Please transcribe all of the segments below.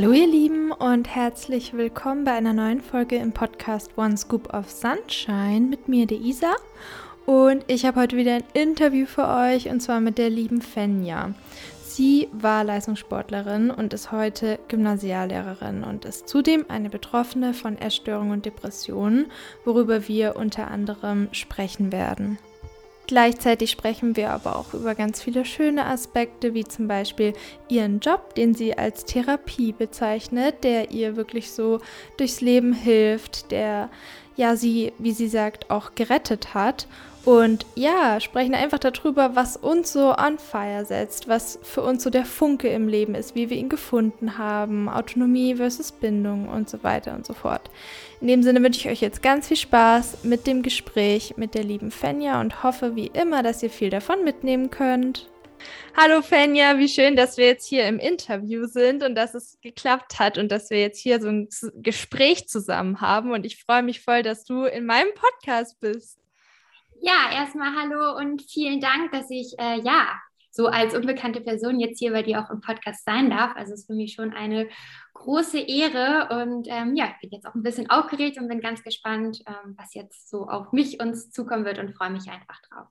Hallo ihr Lieben und herzlich willkommen bei einer neuen Folge im Podcast One Scoop of Sunshine mit mir, der Isa. Und ich habe heute wieder ein Interview für euch und zwar mit der lieben Fenja. Sie war Leistungssportlerin und ist heute Gymnasiallehrerin und ist zudem eine Betroffene von Essstörungen und Depressionen, worüber wir unter anderem sprechen werden. Gleichzeitig sprechen wir aber auch über ganz viele schöne Aspekte, wie zum Beispiel ihren Job, den sie als Therapie bezeichnet, der ihr wirklich so durchs Leben hilft, der ja sie, wie sie sagt, auch gerettet hat und ja, sprechen einfach darüber, was uns so on fire setzt, was für uns so der Funke im Leben ist, wie wir ihn gefunden haben, Autonomie versus Bindung und so weiter und so fort. In dem Sinne wünsche ich euch jetzt ganz viel Spaß mit dem Gespräch mit der lieben Fenja und hoffe wie immer, dass ihr viel davon mitnehmen könnt. Hallo Fenja, wie schön, dass wir jetzt hier im Interview sind und dass es geklappt hat und dass wir jetzt hier so ein Gespräch zusammen haben. Und ich freue mich voll, dass du in meinem Podcast bist. Ja, erstmal hallo und vielen Dank, dass ich äh, ja so als unbekannte Person jetzt hier bei dir auch im Podcast sein darf. Also es ist für mich schon eine große Ehre und ähm, ja, ich bin jetzt auch ein bisschen aufgeregt und bin ganz gespannt, ähm, was jetzt so auf mich uns zukommen wird und freue mich einfach drauf.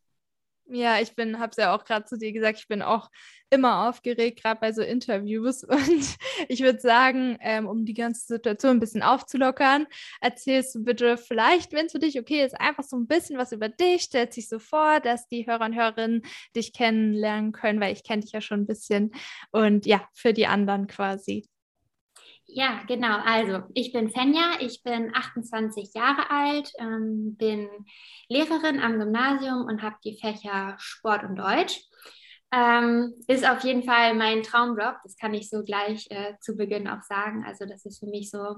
Ja, ich bin, habe es ja auch gerade zu dir gesagt, ich bin auch immer aufgeregt, gerade bei so Interviews. Und ich würde sagen, ähm, um die ganze Situation ein bisschen aufzulockern, erzählst du bitte vielleicht, wenn es für dich okay ist, einfach so ein bisschen was über dich. Stellt sich so vor, dass die Hörer und Hörerinnen dich kennenlernen können, weil ich kenne dich ja schon ein bisschen. Und ja, für die anderen quasi. Ja, genau. Also ich bin Fenja, ich bin 28 Jahre alt, ähm, bin Lehrerin am Gymnasium und habe die Fächer Sport und Deutsch. Ähm, ist auf jeden Fall mein Traumjob, das kann ich so gleich äh, zu Beginn auch sagen. Also das ist für mich so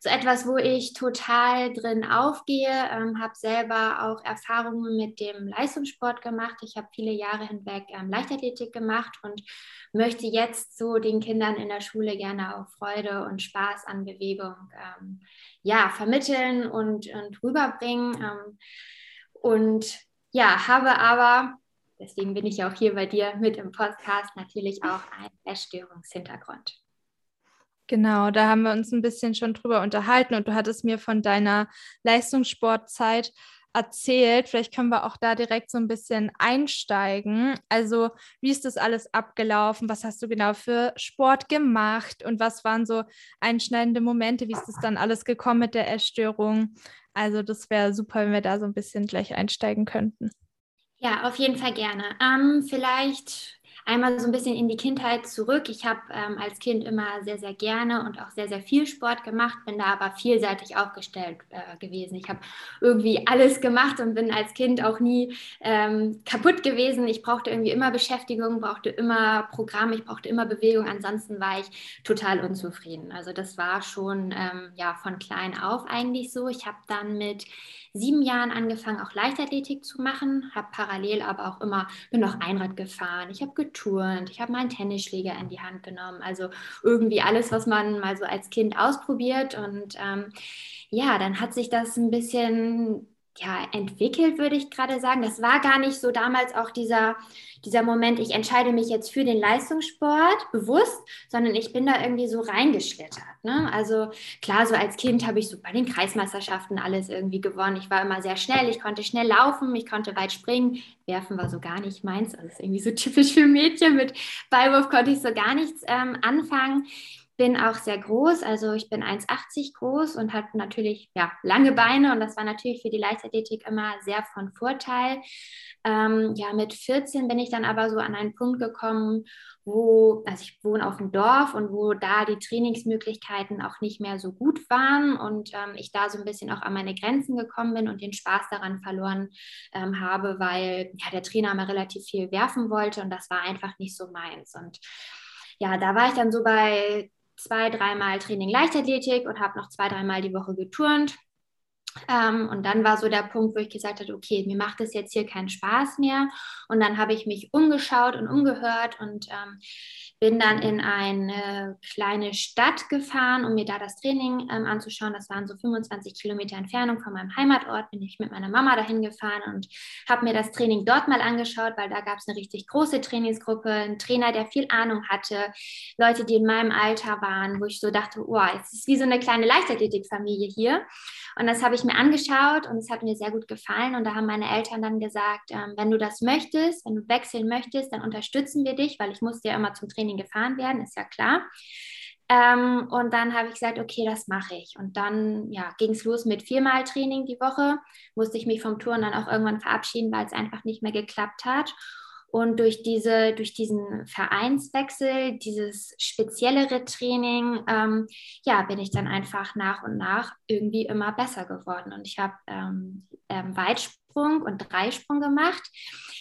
so etwas, wo ich total drin aufgehe. Ähm, habe selber auch Erfahrungen mit dem Leistungssport gemacht. Ich habe viele Jahre hinweg ähm, Leichtathletik gemacht und möchte jetzt so den Kindern in der Schule gerne auch Freude und Spaß an Bewegung ähm, ja, vermitteln und, und rüberbringen. Ähm, und ja, habe aber deswegen bin ich auch hier bei dir mit im Podcast, natürlich auch einen Essstörungshintergrund. Genau, da haben wir uns ein bisschen schon drüber unterhalten und du hattest mir von deiner Leistungssportzeit erzählt. Vielleicht können wir auch da direkt so ein bisschen einsteigen. Also, wie ist das alles abgelaufen? Was hast du genau für Sport gemacht und was waren so einschneidende Momente? Wie ist das dann alles gekommen mit der Essstörung? Also, das wäre super, wenn wir da so ein bisschen gleich einsteigen könnten. Ja, auf jeden Fall gerne. Ähm, vielleicht einmal so ein bisschen in die Kindheit zurück. Ich habe ähm, als Kind immer sehr, sehr gerne und auch sehr, sehr viel Sport gemacht, bin da aber vielseitig aufgestellt äh, gewesen. Ich habe irgendwie alles gemacht und bin als Kind auch nie ähm, kaputt gewesen. Ich brauchte irgendwie immer Beschäftigung, brauchte immer Programm, ich brauchte immer Bewegung. Ansonsten war ich total unzufrieden. Also das war schon ähm, ja von klein auf eigentlich so. Ich habe dann mit sieben Jahren angefangen, auch Leichtathletik zu machen, habe parallel aber auch immer, bin noch Einrad gefahren, ich habe geturnt, ich habe mal einen Tennisschläger in die Hand genommen. Also irgendwie alles, was man mal so als Kind ausprobiert. Und ähm, ja, dann hat sich das ein bisschen ja, entwickelt, würde ich gerade sagen. Das war gar nicht so damals auch dieser, dieser Moment, ich entscheide mich jetzt für den Leistungssport bewusst, sondern ich bin da irgendwie so reingeschlittert. Ne? Also klar, so als Kind habe ich so bei den Kreismeisterschaften alles irgendwie gewonnen. Ich war immer sehr schnell, ich konnte schnell laufen, ich konnte weit springen. Werfen war so gar nicht meins. Also ist irgendwie so typisch für Mädchen. Mit Ballwurf konnte ich so gar nichts ähm, anfangen bin auch sehr groß, also ich bin 1,80 groß und habe natürlich ja, lange Beine und das war natürlich für die Leichtathletik immer sehr von Vorteil. Ähm, ja, mit 14 bin ich dann aber so an einen Punkt gekommen, wo, also ich wohne auf dem Dorf und wo da die Trainingsmöglichkeiten auch nicht mehr so gut waren und ähm, ich da so ein bisschen auch an meine Grenzen gekommen bin und den Spaß daran verloren ähm, habe, weil ja, der Trainer mal relativ viel werfen wollte und das war einfach nicht so meins. Und ja, da war ich dann so bei zwei, dreimal Training Leichtathletik und habe noch zwei, dreimal die Woche geturnt. Ähm, und dann war so der Punkt, wo ich gesagt habe, okay, mir macht es jetzt hier keinen Spaß mehr. Und dann habe ich mich umgeschaut und umgehört und ähm, bin dann in eine kleine Stadt gefahren, um mir da das Training ähm, anzuschauen. Das waren so 25 Kilometer Entfernung von meinem Heimatort. Bin ich mit meiner Mama dahin gefahren und habe mir das Training dort mal angeschaut, weil da gab es eine richtig große Trainingsgruppe, einen Trainer, der viel Ahnung hatte, Leute, die in meinem Alter waren, wo ich so dachte, wow, es ist wie so eine kleine Leichtathletikfamilie hier. Und das habe ich mir angeschaut und es hat mir sehr gut gefallen. Und da haben meine Eltern dann gesagt, ähm, wenn du das möchtest, wenn du wechseln möchtest, dann unterstützen wir dich, weil ich musste ja immer zum Training gefahren werden, ist ja klar. Ähm, und dann habe ich gesagt, okay, das mache ich. Und dann ja, ging es los mit viermal Training die Woche. Musste ich mich vom Touren dann auch irgendwann verabschieden, weil es einfach nicht mehr geklappt hat. Und durch, diese, durch diesen Vereinswechsel, dieses speziellere Training, ähm, ja, bin ich dann einfach nach und nach irgendwie immer besser geworden. Und ich habe ähm, ähm, Weitsprung und Dreisprung gemacht.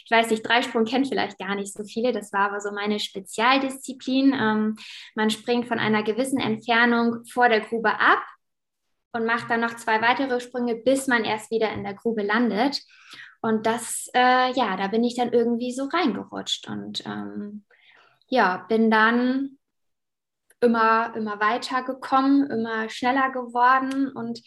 Ich weiß nicht, Dreisprung kennt vielleicht gar nicht so viele. Das war aber so meine Spezialdisziplin. Ähm, man springt von einer gewissen Entfernung vor der Grube ab und macht dann noch zwei weitere Sprünge, bis man erst wieder in der Grube landet. Und das, äh, ja, da bin ich dann irgendwie so reingerutscht und ähm, ja, bin dann immer, immer weiter gekommen, immer schneller geworden und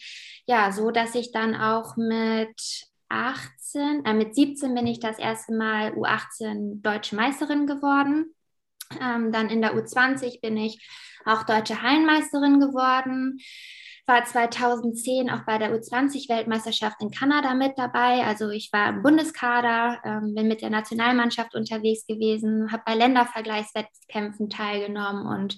ja, so, dass ich dann auch mit 18, äh, mit 17 bin ich das erste Mal U18 deutsche Meisterin geworden. Ähm, dann in der U20 bin ich auch deutsche Hallenmeisterin geworden war 2010 auch bei der U20-Weltmeisterschaft in Kanada mit dabei. Also ich war im Bundeskader, ähm, bin mit der Nationalmannschaft unterwegs gewesen, habe bei Ländervergleichswettkämpfen teilgenommen und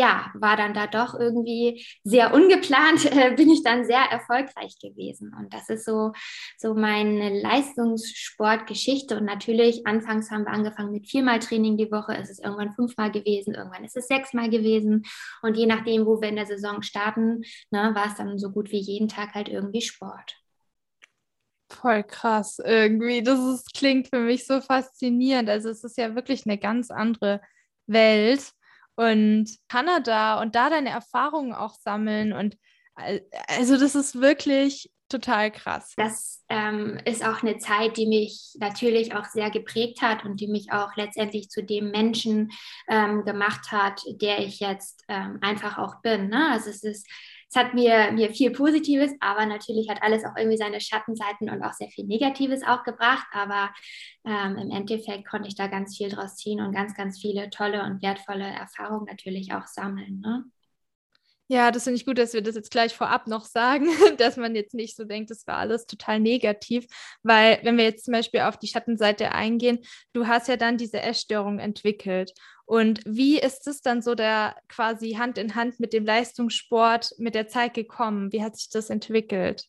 ja, war dann da doch irgendwie sehr ungeplant, äh, bin ich dann sehr erfolgreich gewesen. Und das ist so, so meine Leistungssportgeschichte. Und natürlich, anfangs haben wir angefangen mit viermal Training die Woche, es ist irgendwann fünfmal gewesen, irgendwann ist es sechsmal gewesen. Und je nachdem, wo wir in der Saison starten, ne, war es dann so gut wie jeden Tag halt irgendwie Sport. Voll krass irgendwie. Das ist, klingt für mich so faszinierend. Also es ist ja wirklich eine ganz andere Welt und Kanada und da deine Erfahrungen auch sammeln. Und also das ist wirklich total krass. Das ähm, ist auch eine Zeit, die mich natürlich auch sehr geprägt hat und die mich auch letztendlich zu dem Menschen ähm, gemacht hat, der ich jetzt ähm, einfach auch bin. Ne? Also es ist es hat mir, mir viel Positives, aber natürlich hat alles auch irgendwie seine Schattenseiten und auch sehr viel Negatives auch gebracht. Aber ähm, im Endeffekt konnte ich da ganz viel draus ziehen und ganz, ganz viele tolle und wertvolle Erfahrungen natürlich auch sammeln. Ne? Ja, das finde ich gut, dass wir das jetzt gleich vorab noch sagen, dass man jetzt nicht so denkt, das war alles total negativ, weil wenn wir jetzt zum Beispiel auf die Schattenseite eingehen, du hast ja dann diese Essstörung entwickelt. Und wie ist es dann so der quasi Hand in Hand mit dem Leistungssport mit der Zeit gekommen? Wie hat sich das entwickelt?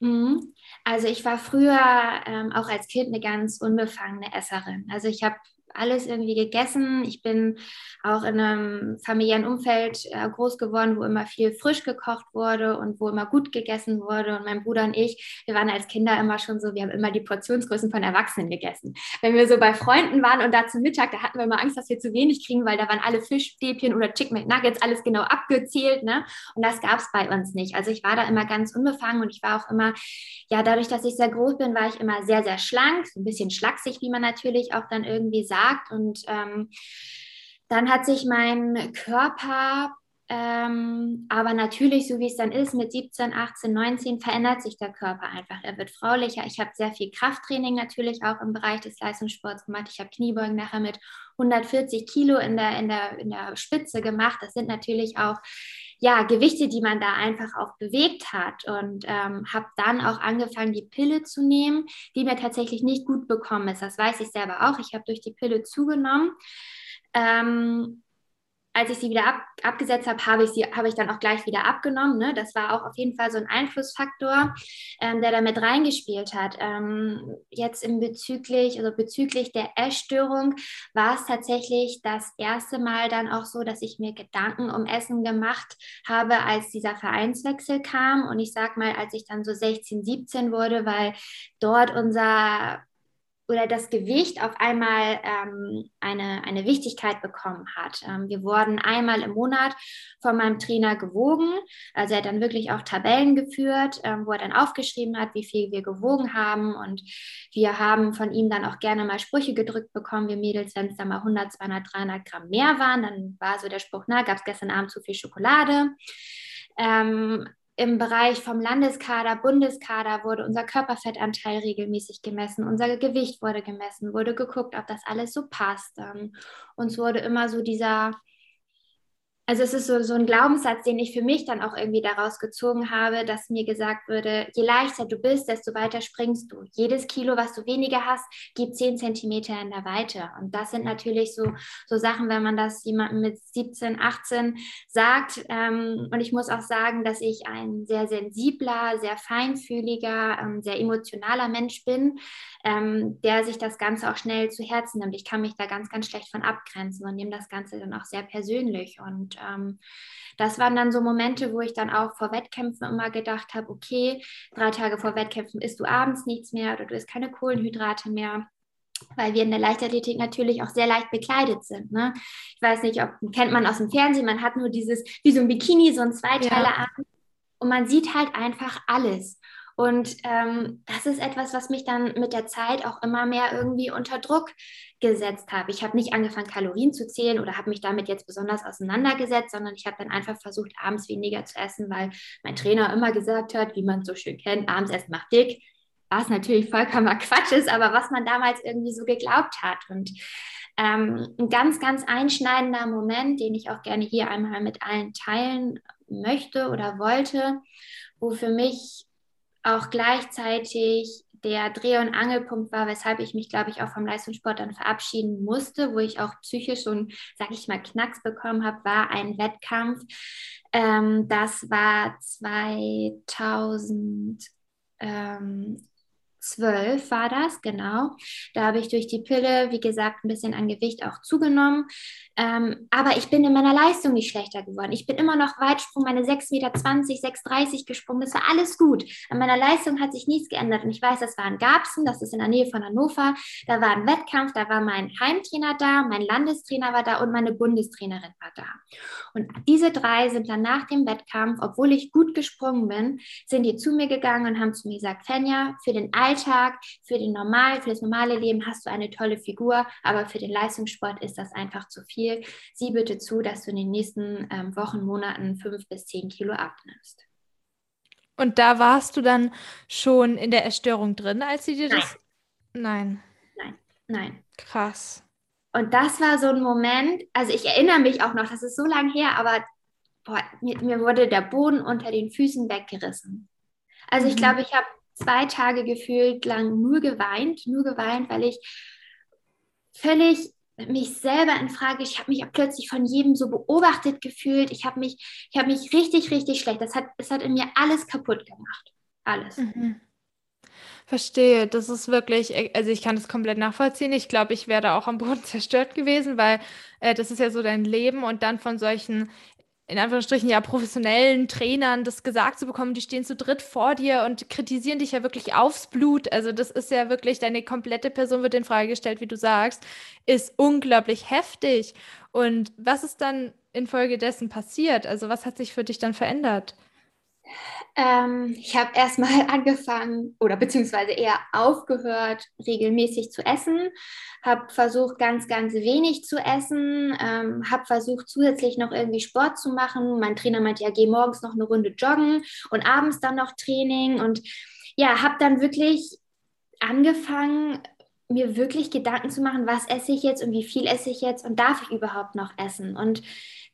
Mhm. Also ich war früher ähm, auch als Kind eine ganz unbefangene Esserin. Also ich habe alles irgendwie gegessen. Ich bin auch in einem familiären Umfeld äh, groß geworden, wo immer viel frisch gekocht wurde und wo immer gut gegessen wurde. Und mein Bruder und ich, wir waren als Kinder immer schon so, wir haben immer die Portionsgrößen von Erwachsenen gegessen. Wenn wir so bei Freunden waren und da zum Mittag, da hatten wir immer Angst, dass wir zu wenig kriegen, weil da waren alle Fischstäbchen oder Chicken McNuggets alles genau abgezählt. Ne? Und das gab es bei uns nicht. Also ich war da immer ganz unbefangen und ich war auch immer, ja, dadurch, dass ich sehr groß bin, war ich immer sehr, sehr schlank, so ein bisschen schlaksig, wie man natürlich auch dann irgendwie sagt gesagt. Und ähm, dann hat sich mein Körper ähm, aber natürlich, so wie es dann ist, mit 17, 18, 19 verändert sich der Körper einfach. Er wird fraulicher. Ich habe sehr viel Krafttraining natürlich auch im Bereich des Leistungssports gemacht. Ich habe Kniebeugen nachher mit 140 Kilo in der, in, der, in der Spitze gemacht. Das sind natürlich auch ja, Gewichte, die man da einfach auch bewegt hat. Und ähm, habe dann auch angefangen, die Pille zu nehmen, die mir tatsächlich nicht gut bekommen ist. Das weiß ich selber auch. Ich habe durch die Pille zugenommen. Ähm, als ich sie wieder ab, abgesetzt habe, habe ich sie habe ich dann auch gleich wieder abgenommen. Ne? Das war auch auf jeden Fall so ein Einflussfaktor, ähm, der damit reingespielt hat. Ähm, jetzt im bezüglich also bezüglich der Essstörung war es tatsächlich das erste Mal dann auch so, dass ich mir Gedanken um Essen gemacht habe, als dieser Vereinswechsel kam und ich sag mal, als ich dann so 16, 17 wurde, weil dort unser oder das Gewicht auf einmal ähm, eine, eine Wichtigkeit bekommen hat. Ähm, wir wurden einmal im Monat von meinem Trainer gewogen. Also er hat dann wirklich auch Tabellen geführt, ähm, wo er dann aufgeschrieben hat, wie viel wir gewogen haben. Und wir haben von ihm dann auch gerne mal Sprüche gedrückt bekommen, wir Mädels, wenn es dann mal 100, 200, 300 Gramm mehr waren. Dann war so der Spruch, na, gab es gestern Abend zu viel Schokolade. Ähm, im Bereich vom Landeskader, Bundeskader wurde unser Körperfettanteil regelmäßig gemessen, unser Gewicht wurde gemessen, wurde geguckt, ob das alles so passt. Uns wurde immer so dieser also es ist so, so ein Glaubenssatz, den ich für mich dann auch irgendwie daraus gezogen habe, dass mir gesagt würde, je leichter du bist, desto weiter springst du. Jedes Kilo, was du weniger hast, gibt 10 Zentimeter in der Weite. Und das sind natürlich so, so Sachen, wenn man das jemandem mit 17, 18 sagt. Ähm, und ich muss auch sagen, dass ich ein sehr sensibler, sehr feinfühliger, ähm, sehr emotionaler Mensch bin, ähm, der sich das Ganze auch schnell zu Herzen nimmt. Ich kann mich da ganz, ganz schlecht von abgrenzen und nehme das Ganze dann auch sehr persönlich. Und ähm, das waren dann so Momente, wo ich dann auch vor Wettkämpfen immer gedacht habe, okay, drei Tage vor Wettkämpfen isst du abends nichts mehr oder du isst keine Kohlenhydrate mehr weil wir in der Leichtathletik natürlich auch sehr leicht bekleidet sind. Ne? Ich weiß nicht, ob kennt man aus dem Fernsehen, man hat nur dieses, wie so ein Bikini, so ein Zweiteiler ja. an und man sieht halt einfach alles. Und ähm, das ist etwas, was mich dann mit der Zeit auch immer mehr irgendwie unter Druck gesetzt habe. Ich habe nicht angefangen, Kalorien zu zählen oder habe mich damit jetzt besonders auseinandergesetzt, sondern ich habe dann einfach versucht, abends weniger zu essen, weil mein Trainer immer gesagt hat, wie man es so schön kennt, abends essen macht dick. Was natürlich vollkommener Quatsch ist, aber was man damals irgendwie so geglaubt hat. Und ähm, ein ganz, ganz einschneidender Moment, den ich auch gerne hier einmal mit allen teilen möchte oder wollte, wo für mich auch gleichzeitig der Dreh- und Angelpunkt war, weshalb ich mich, glaube ich, auch vom Leistungssport dann verabschieden musste, wo ich auch psychisch so einen, sag ich mal, Knacks bekommen habe, war ein Wettkampf. Ähm, das war 2000. Ähm, zwölf war das, genau. Da habe ich durch die Pille, wie gesagt, ein bisschen an Gewicht auch zugenommen. Ähm, aber ich bin in meiner Leistung nicht schlechter geworden. Ich bin immer noch Weitsprung, meine 6,20 Meter, 6,30 gesprungen. Das war alles gut. An meiner Leistung hat sich nichts geändert. Und ich weiß, das war in Garbsen, das ist in der Nähe von Hannover. Da war ein Wettkampf, da war mein Heimtrainer da, mein Landestrainer war da und meine Bundestrainerin war da. Und diese drei sind dann nach dem Wettkampf, obwohl ich gut gesprungen bin, sind die zu mir gegangen und haben zu mir gesagt, Fenja, für den Alltag, für den normal, für das normale Leben hast du eine tolle Figur, aber für den Leistungssport ist das einfach zu viel. Sieh bitte zu, dass du in den nächsten ähm, Wochen, Monaten fünf bis zehn Kilo abnimmst. Und da warst du dann schon in der Erstörung drin, als sie dir nein. das. Nein. Nein, nein. Krass. Und das war so ein Moment, also ich erinnere mich auch noch, das ist so lange her, aber boah, mir, mir, wurde der Boden unter den Füßen weggerissen. Also mhm. ich glaube, ich habe zwei Tage gefühlt lang nur geweint, nur geweint, weil ich völlig mich selber in Frage, ich habe mich plötzlich von jedem so beobachtet gefühlt. Ich habe mich, ich habe mich richtig, richtig schlecht. Das hat, es hat in mir alles kaputt gemacht. Alles. Mhm. Verstehe, das ist wirklich, also ich kann das komplett nachvollziehen. Ich glaube, ich wäre auch am Boden zerstört gewesen, weil äh, das ist ja so dein Leben und dann von solchen in Anführungsstrichen ja professionellen Trainern das gesagt zu bekommen, die stehen zu dritt vor dir und kritisieren dich ja wirklich aufs Blut. Also das ist ja wirklich, deine komplette Person wird in Frage gestellt, wie du sagst, ist unglaublich heftig. Und was ist dann infolgedessen passiert? Also was hat sich für dich dann verändert? Ähm, ich habe erstmal angefangen oder beziehungsweise eher aufgehört, regelmäßig zu essen, habe versucht, ganz, ganz wenig zu essen, ähm, habe versucht, zusätzlich noch irgendwie Sport zu machen. Mein Trainer meinte, ja, geh morgens noch eine Runde joggen und abends dann noch Training und ja, habe dann wirklich angefangen, mir wirklich Gedanken zu machen, was esse ich jetzt und wie viel esse ich jetzt und darf ich überhaupt noch essen? Und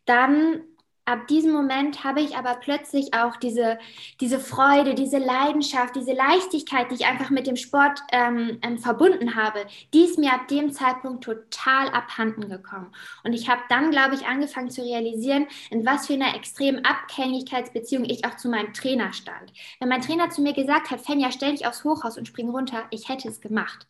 dann ab diesem Moment habe ich aber plötzlich auch diese, diese Freude, diese Leidenschaft, diese Leichtigkeit, die ich einfach mit dem Sport ähm, ähm, verbunden habe, die ist mir ab dem Zeitpunkt total abhanden gekommen. Und ich habe dann, glaube ich, angefangen zu realisieren, in was für einer extremen Abhängigkeitsbeziehung ich auch zu meinem Trainer stand. Wenn mein Trainer zu mir gesagt hat, Fenja, stell dich aufs Hochhaus und spring runter, ich hätte es gemacht.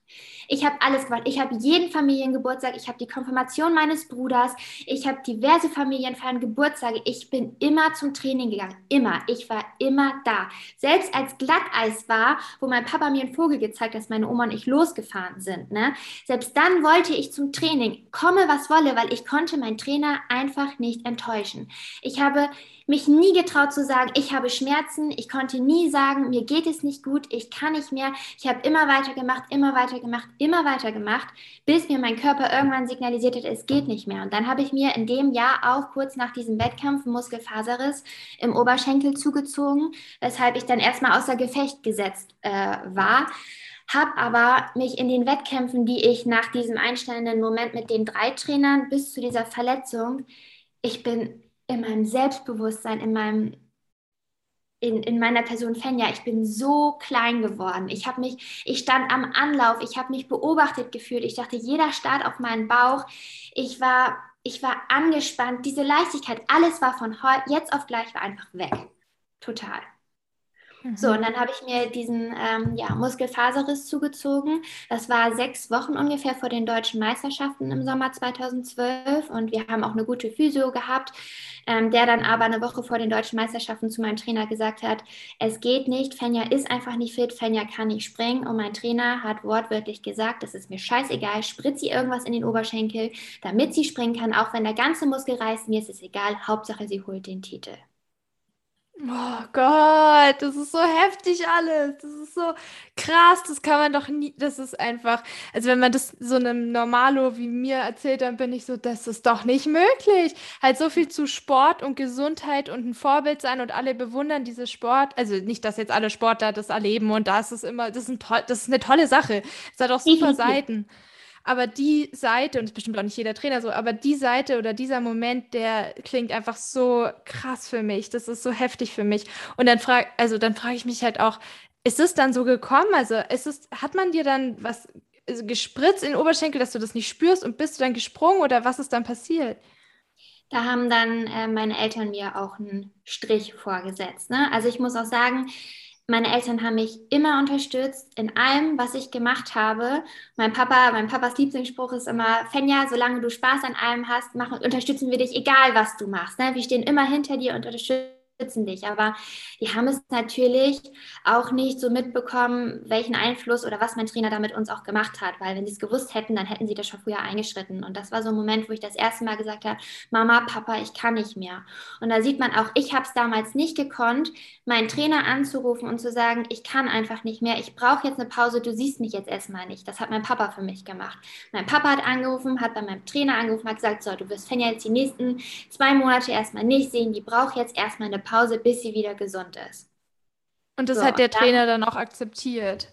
Ich habe alles gemacht. Ich habe jeden Familiengeburtstag, ich habe die Konfirmation meines Bruders, ich habe diverse Familienfeiern, Geburtstage, ich bin immer zum Training gegangen. Immer. Ich war immer da. Selbst als Glatteis war, wo mein Papa mir einen Vogel gezeigt hat, dass meine Oma und ich losgefahren sind. Ne? Selbst dann wollte ich zum Training. Komme, was wolle, weil ich konnte meinen Trainer einfach nicht enttäuschen. Ich habe mich nie getraut zu sagen, ich habe Schmerzen. Ich konnte nie sagen, mir geht es nicht gut, ich kann nicht mehr. Ich habe immer weiter gemacht, immer weiter gemacht, immer weiter gemacht, bis mir mein Körper irgendwann signalisiert hat, es geht nicht mehr. Und dann habe ich mir in dem Jahr auch kurz nach diesem Wettkampf Muskelfaserriss im Oberschenkel zugezogen, weshalb ich dann erstmal außer Gefecht gesetzt äh, war habe aber mich in den Wettkämpfen, die ich nach diesem einstellenden Moment mit den drei Trainern bis zu dieser Verletzung, ich bin in meinem Selbstbewusstsein, in meinem in, in meiner Person Fenja, ich bin so klein geworden. Ich habe mich, ich stand am Anlauf, ich habe mich beobachtet gefühlt. Ich dachte, jeder starrt auf meinen Bauch. Ich war, ich war angespannt. Diese Leichtigkeit, alles war von jetzt auf gleich war einfach weg. Total. So, mhm. und dann habe ich mir diesen ähm, ja, Muskelfaserriss zugezogen. Das war sechs Wochen ungefähr vor den deutschen Meisterschaften im Sommer 2012. Und wir haben auch eine gute Physio gehabt, ähm, der dann aber eine Woche vor den deutschen Meisterschaften zu meinem Trainer gesagt hat, es geht nicht, Fenja ist einfach nicht fit, Fenja kann nicht springen. Und mein Trainer hat wortwörtlich gesagt, das ist mir scheißegal, spritze sie irgendwas in den Oberschenkel, damit sie springen kann, auch wenn der ganze Muskel reißt, mir ist es egal, Hauptsache sie holt den Titel. Oh Gott, das ist so heftig alles. Das ist so krass. Das kann man doch nie. Das ist einfach. Also, wenn man das so einem Normalo wie mir erzählt, dann bin ich so, das ist doch nicht möglich. Halt so viel zu Sport und Gesundheit und ein Vorbild sein und alle bewundern diese Sport. Also, nicht, dass jetzt alle Sportler das erleben und da ist es immer, das ist, ein das ist eine tolle Sache. Es hat auch super Seiten. Aber die Seite, und das ist bestimmt auch nicht jeder Trainer so, aber die Seite oder dieser Moment, der klingt einfach so krass für mich. Das ist so heftig für mich. Und dann frage, also dann frage ich mich halt auch, ist es dann so gekommen? Also ist es, hat man dir dann was also gespritzt in den Oberschenkel, dass du das nicht spürst und bist du dann gesprungen oder was ist dann passiert? Da haben dann äh, meine Eltern mir auch einen Strich vorgesetzt. Ne? Also ich muss auch sagen, meine Eltern haben mich immer unterstützt in allem, was ich gemacht habe. Mein Papa, mein Papas Lieblingsspruch ist immer, Fenja, solange du Spaß an allem hast, machen, unterstützen wir dich, egal was du machst. Ne? Wir stehen immer hinter dir und unterstützen schützen dich. Aber die haben es natürlich auch nicht so mitbekommen, welchen Einfluss oder was mein Trainer da mit uns auch gemacht hat. Weil wenn sie es gewusst hätten, dann hätten sie das schon früher eingeschritten. Und das war so ein Moment, wo ich das erste Mal gesagt habe, Mama, Papa, ich kann nicht mehr. Und da sieht man auch, ich habe es damals nicht gekonnt, meinen Trainer anzurufen und zu sagen, ich kann einfach nicht mehr, ich brauche jetzt eine Pause, du siehst mich jetzt erstmal nicht. Das hat mein Papa für mich gemacht. Mein Papa hat angerufen, hat bei meinem Trainer angerufen, hat gesagt, so, du wirst Fenja jetzt die nächsten zwei Monate erstmal nicht sehen, die braucht jetzt erstmal eine Pause. Pause, bis sie wieder gesund ist. Und das so, hat der Trainer dann, dann auch akzeptiert.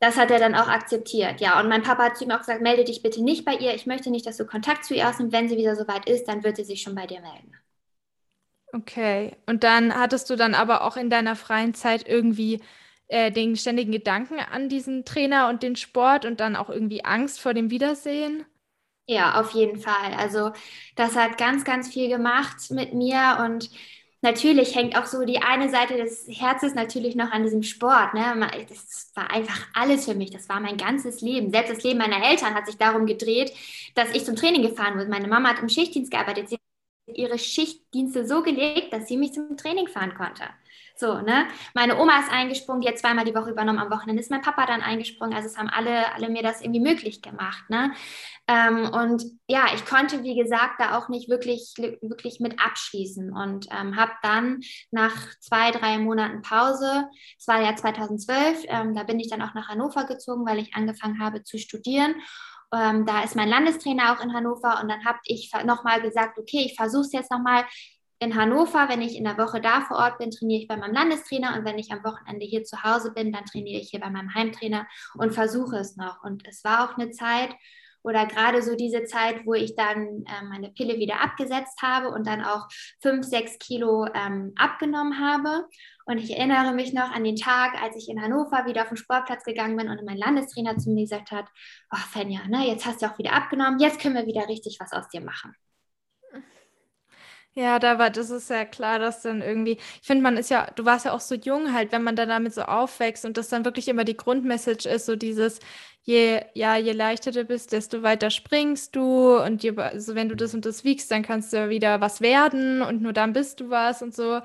Das hat er dann auch akzeptiert, ja. Und mein Papa hat zu ihm auch gesagt, melde dich bitte nicht bei ihr. Ich möchte nicht, dass du Kontakt zu ihr hast. Und wenn sie wieder soweit ist, dann wird sie sich schon bei dir melden. Okay. Und dann hattest du dann aber auch in deiner freien Zeit irgendwie äh, den ständigen Gedanken an diesen Trainer und den Sport und dann auch irgendwie Angst vor dem Wiedersehen? Ja, auf jeden Fall. Also das hat ganz, ganz viel gemacht mit mir und natürlich hängt auch so die eine Seite des Herzens natürlich noch an diesem Sport. Ne? Das war einfach alles für mich. Das war mein ganzes Leben. Selbst das Leben meiner Eltern hat sich darum gedreht, dass ich zum Training gefahren wurde. Meine Mama hat im Schichtdienst gearbeitet. Sie ihre Schichtdienste so gelegt, dass sie mich zum Training fahren konnte. So, ne? Meine Oma ist eingesprungen, die hat zweimal die Woche übernommen. Am Wochenende ist mein Papa dann eingesprungen. Also es haben alle, alle mir das irgendwie möglich gemacht, ne? Ähm, und ja, ich konnte, wie gesagt, da auch nicht wirklich, wirklich mit abschließen und ähm, habe dann nach zwei, drei Monaten Pause, es war ja 2012, ähm, da bin ich dann auch nach Hannover gezogen, weil ich angefangen habe zu studieren. Ähm, da ist mein Landestrainer auch in Hannover und dann habe ich nochmal gesagt, okay, ich versuche es jetzt nochmal in Hannover, wenn ich in der Woche da vor Ort bin, trainiere ich bei meinem Landestrainer und wenn ich am Wochenende hier zu Hause bin, dann trainiere ich hier bei meinem Heimtrainer und versuche es noch. Und es war auch eine Zeit oder gerade so diese Zeit, wo ich dann äh, meine Pille wieder abgesetzt habe und dann auch fünf, sechs Kilo ähm, abgenommen habe. Und ich erinnere mich noch an den Tag, als ich in Hannover wieder auf den Sportplatz gegangen bin und mein Landestrainer zu mir gesagt hat, oh Fenja, ne, jetzt hast du auch wieder abgenommen, jetzt können wir wieder richtig was aus dir machen. Ja, da war, das ist ja klar, dass dann irgendwie, ich finde, man ist ja, du warst ja auch so jung halt, wenn man dann damit so aufwächst und das dann wirklich immer die Grundmessage ist, so dieses, je, ja, je leichter du bist, desto weiter springst du und je, also wenn du das und das wiegst, dann kannst du ja wieder was werden und nur dann bist du was und so.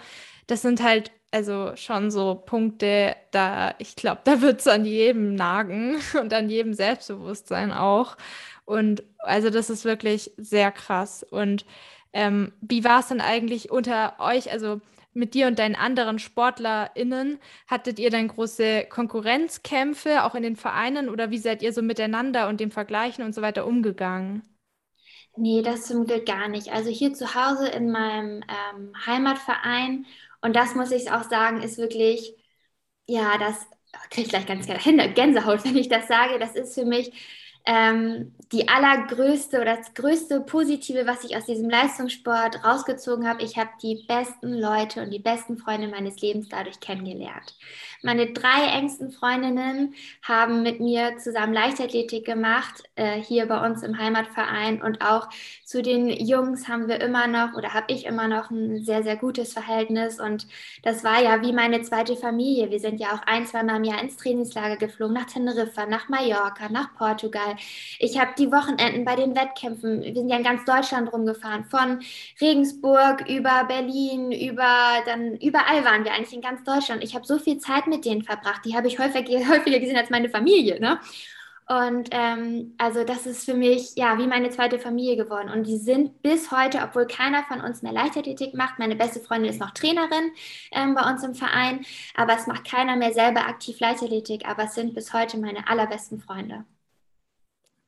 Das sind halt also schon so Punkte, da, ich glaube, da wird es an jedem nagen und an jedem Selbstbewusstsein auch. Und also das ist wirklich sehr krass. Und ähm, wie war es denn eigentlich unter euch, also mit dir und deinen anderen SportlerInnen? Hattet ihr dann große Konkurrenzkämpfe, auch in den Vereinen, oder wie seid ihr so miteinander und dem Vergleichen und so weiter umgegangen? Nee, das zum Glück gar nicht. Also hier zu Hause in meinem ähm, Heimatverein, und das muss ich auch sagen, ist wirklich, ja, das kriege ich gleich ganz Gänsehaut, wenn ich das sage. Das ist für mich ähm, die allergrößte oder das größte Positive, was ich aus diesem Leistungssport rausgezogen habe. Ich habe die besten Leute und die besten Freunde meines Lebens dadurch kennengelernt. Meine drei engsten Freundinnen haben mit mir zusammen Leichtathletik gemacht, äh, hier bei uns im Heimatverein. Und auch zu den Jungs haben wir immer noch oder habe ich immer noch ein sehr, sehr gutes Verhältnis. Und das war ja wie meine zweite Familie. Wir sind ja auch ein, zwei Mal im Jahr ins Trainingslager geflogen, nach Teneriffa, nach Mallorca, nach Portugal. Ich habe die Wochenenden bei den Wettkämpfen, wir sind ja in ganz Deutschland rumgefahren, von Regensburg über Berlin, über dann überall waren wir eigentlich in ganz Deutschland. Ich habe so viel Zeit mit denen verbracht, die habe ich häufiger, häufiger gesehen als meine Familie. Ne? Und ähm, also das ist für mich ja wie meine zweite Familie geworden. Und die sind bis heute, obwohl keiner von uns mehr Leichtathletik macht, meine beste Freundin ist noch Trainerin ähm, bei uns im Verein, aber es macht keiner mehr selber aktiv Leichtathletik, aber es sind bis heute meine allerbesten Freunde.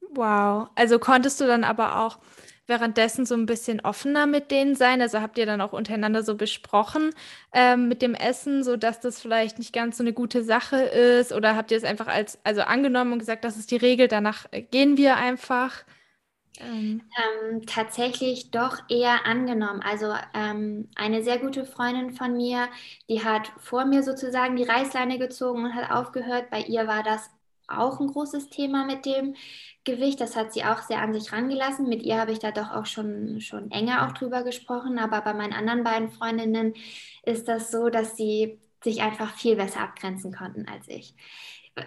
Wow. Also konntest du dann aber auch währenddessen so ein bisschen offener mit denen sein? Also habt ihr dann auch untereinander so besprochen ähm, mit dem Essen, so dass das vielleicht nicht ganz so eine gute Sache ist? Oder habt ihr es einfach als, also angenommen und gesagt, das ist die Regel, danach äh, gehen wir einfach? Ähm. Ähm, tatsächlich doch eher angenommen. Also ähm, eine sehr gute Freundin von mir, die hat vor mir sozusagen die Reißleine gezogen und hat aufgehört. Bei ihr war das auch ein großes Thema mit dem Gewicht. Das hat sie auch sehr an sich rangelassen. Mit ihr habe ich da doch auch schon, schon enger auch drüber gesprochen. Aber bei meinen anderen beiden Freundinnen ist das so, dass sie sich einfach viel besser abgrenzen konnten als ich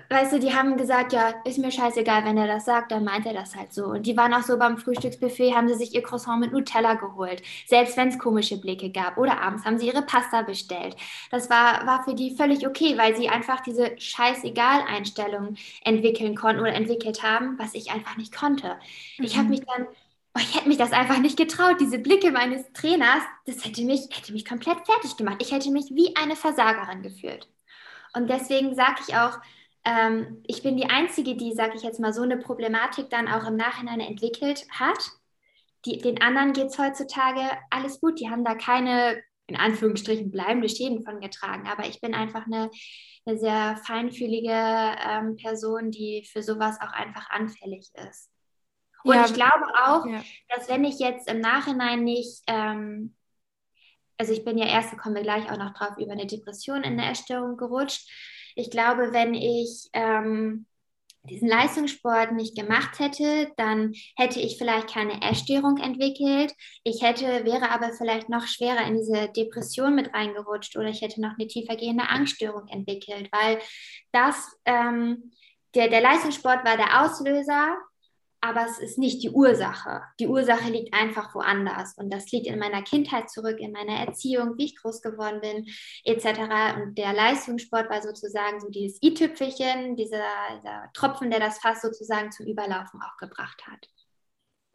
weißt du, die haben gesagt, ja, ist mir scheißegal, wenn er das sagt, dann meint er das halt so. Und die waren auch so beim Frühstücksbuffet, haben sie sich ihr Croissant mit Nutella geholt, selbst wenn es komische Blicke gab. Oder abends haben sie ihre Pasta bestellt. Das war, war für die völlig okay, weil sie einfach diese scheißegal-Einstellung entwickeln konnten oder entwickelt haben, was ich einfach nicht konnte. Mhm. Ich habe mich dann Oh, ich hätte mich das einfach nicht getraut. Diese Blicke meines Trainers, das hätte mich, hätte mich komplett fertig gemacht. Ich hätte mich wie eine Versagerin gefühlt. Und deswegen sage ich auch, ähm, ich bin die Einzige, die, sage ich jetzt mal, so eine Problematik dann auch im Nachhinein entwickelt hat. Die, den anderen geht es heutzutage alles gut. Die haben da keine, in Anführungsstrichen, bleibende Schäden von getragen. Aber ich bin einfach eine, eine sehr feinfühlige ähm, Person, die für sowas auch einfach anfällig ist. Und ja, ich glaube auch, ja. dass wenn ich jetzt im Nachhinein nicht, ähm, also ich bin ja erst, da kommen wir gleich auch noch drauf, über eine Depression in der Essstörung gerutscht. Ich glaube, wenn ich ähm, diesen Leistungssport nicht gemacht hätte, dann hätte ich vielleicht keine Essstörung entwickelt. Ich hätte, wäre aber vielleicht noch schwerer in diese Depression mit reingerutscht oder ich hätte noch eine tiefergehende Angststörung entwickelt, weil das, ähm, der, der Leistungssport war der Auslöser aber es ist nicht die Ursache. Die Ursache liegt einfach woanders. Und das liegt in meiner Kindheit zurück, in meiner Erziehung, wie ich groß geworden bin, etc. Und der Leistungssport war sozusagen so dieses i-Tüpfelchen, dieser, dieser Tropfen, der das Fass sozusagen zum Überlaufen auch gebracht hat.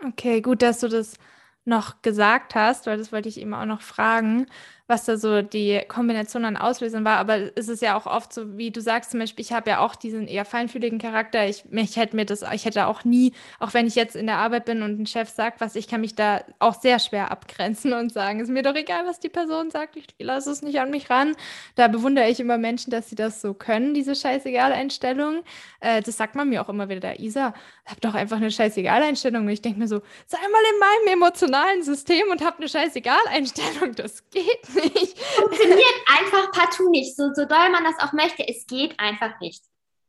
Okay, gut, dass du das noch gesagt hast, weil das wollte ich eben auch noch fragen was da so die Kombination an Auslösern war. Aber es ist ja auch oft so, wie du sagst, zum Beispiel, ich habe ja auch diesen eher feinfühligen Charakter. Ich, ich hätte mir das, ich hätte auch nie, auch wenn ich jetzt in der Arbeit bin und ein Chef sagt was, ich kann mich da auch sehr schwer abgrenzen und sagen, ist mir doch egal, was die Person sagt, ich lasse es nicht an mich ran. Da bewundere ich immer Menschen, dass sie das so können, diese scheißegal-Einstellung. Äh, das sagt man mir auch immer wieder, Isa, hab doch einfach eine scheißegal-Einstellung. Und ich denke mir so, sei mal in meinem emotionalen System und hab eine scheißegal-Einstellung. Das geht nicht. Funktioniert einfach partout nicht. So, so doll man das auch möchte, es geht einfach nicht.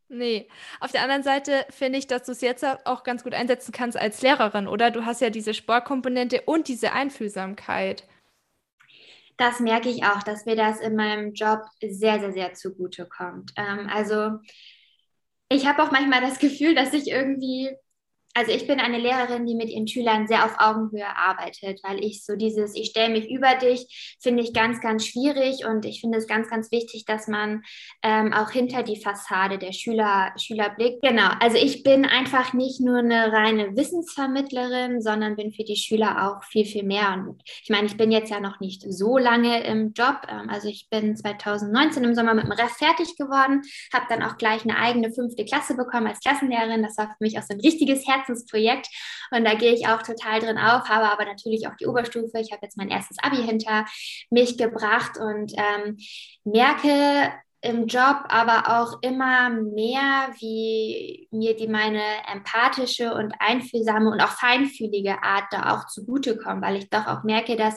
Nee. Auf der anderen Seite finde ich, dass du es jetzt auch ganz gut einsetzen kannst als Lehrerin, oder? Du hast ja diese Sportkomponente und diese Einfühlsamkeit. Das merke ich auch, dass mir das in meinem Job sehr, sehr, sehr zugute kommt. Ähm, also ich habe auch manchmal das Gefühl, dass ich irgendwie also ich bin eine Lehrerin, die mit ihren Schülern sehr auf Augenhöhe arbeitet, weil ich so dieses, ich stelle mich über dich, finde ich ganz, ganz schwierig und ich finde es ganz, ganz wichtig, dass man ähm, auch hinter die Fassade der Schüler, Schüler blickt. Genau, also ich bin einfach nicht nur eine reine Wissensvermittlerin, sondern bin für die Schüler auch viel, viel mehr. Und ich meine, ich bin jetzt ja noch nicht so lange im Job. Ähm, also ich bin 2019 im Sommer mit dem Ref fertig geworden, habe dann auch gleich eine eigene fünfte Klasse bekommen als Klassenlehrerin. Das war für mich auch so ein richtiges Herz Herzensprojekt und da gehe ich auch total drin auf, habe aber natürlich auch die Oberstufe. Ich habe jetzt mein erstes Abi hinter mich gebracht und ähm, merke, im Job, aber auch immer mehr, wie mir die meine empathische und einfühlsame und auch feinfühlige Art da auch zugutekommt, weil ich doch auch merke, dass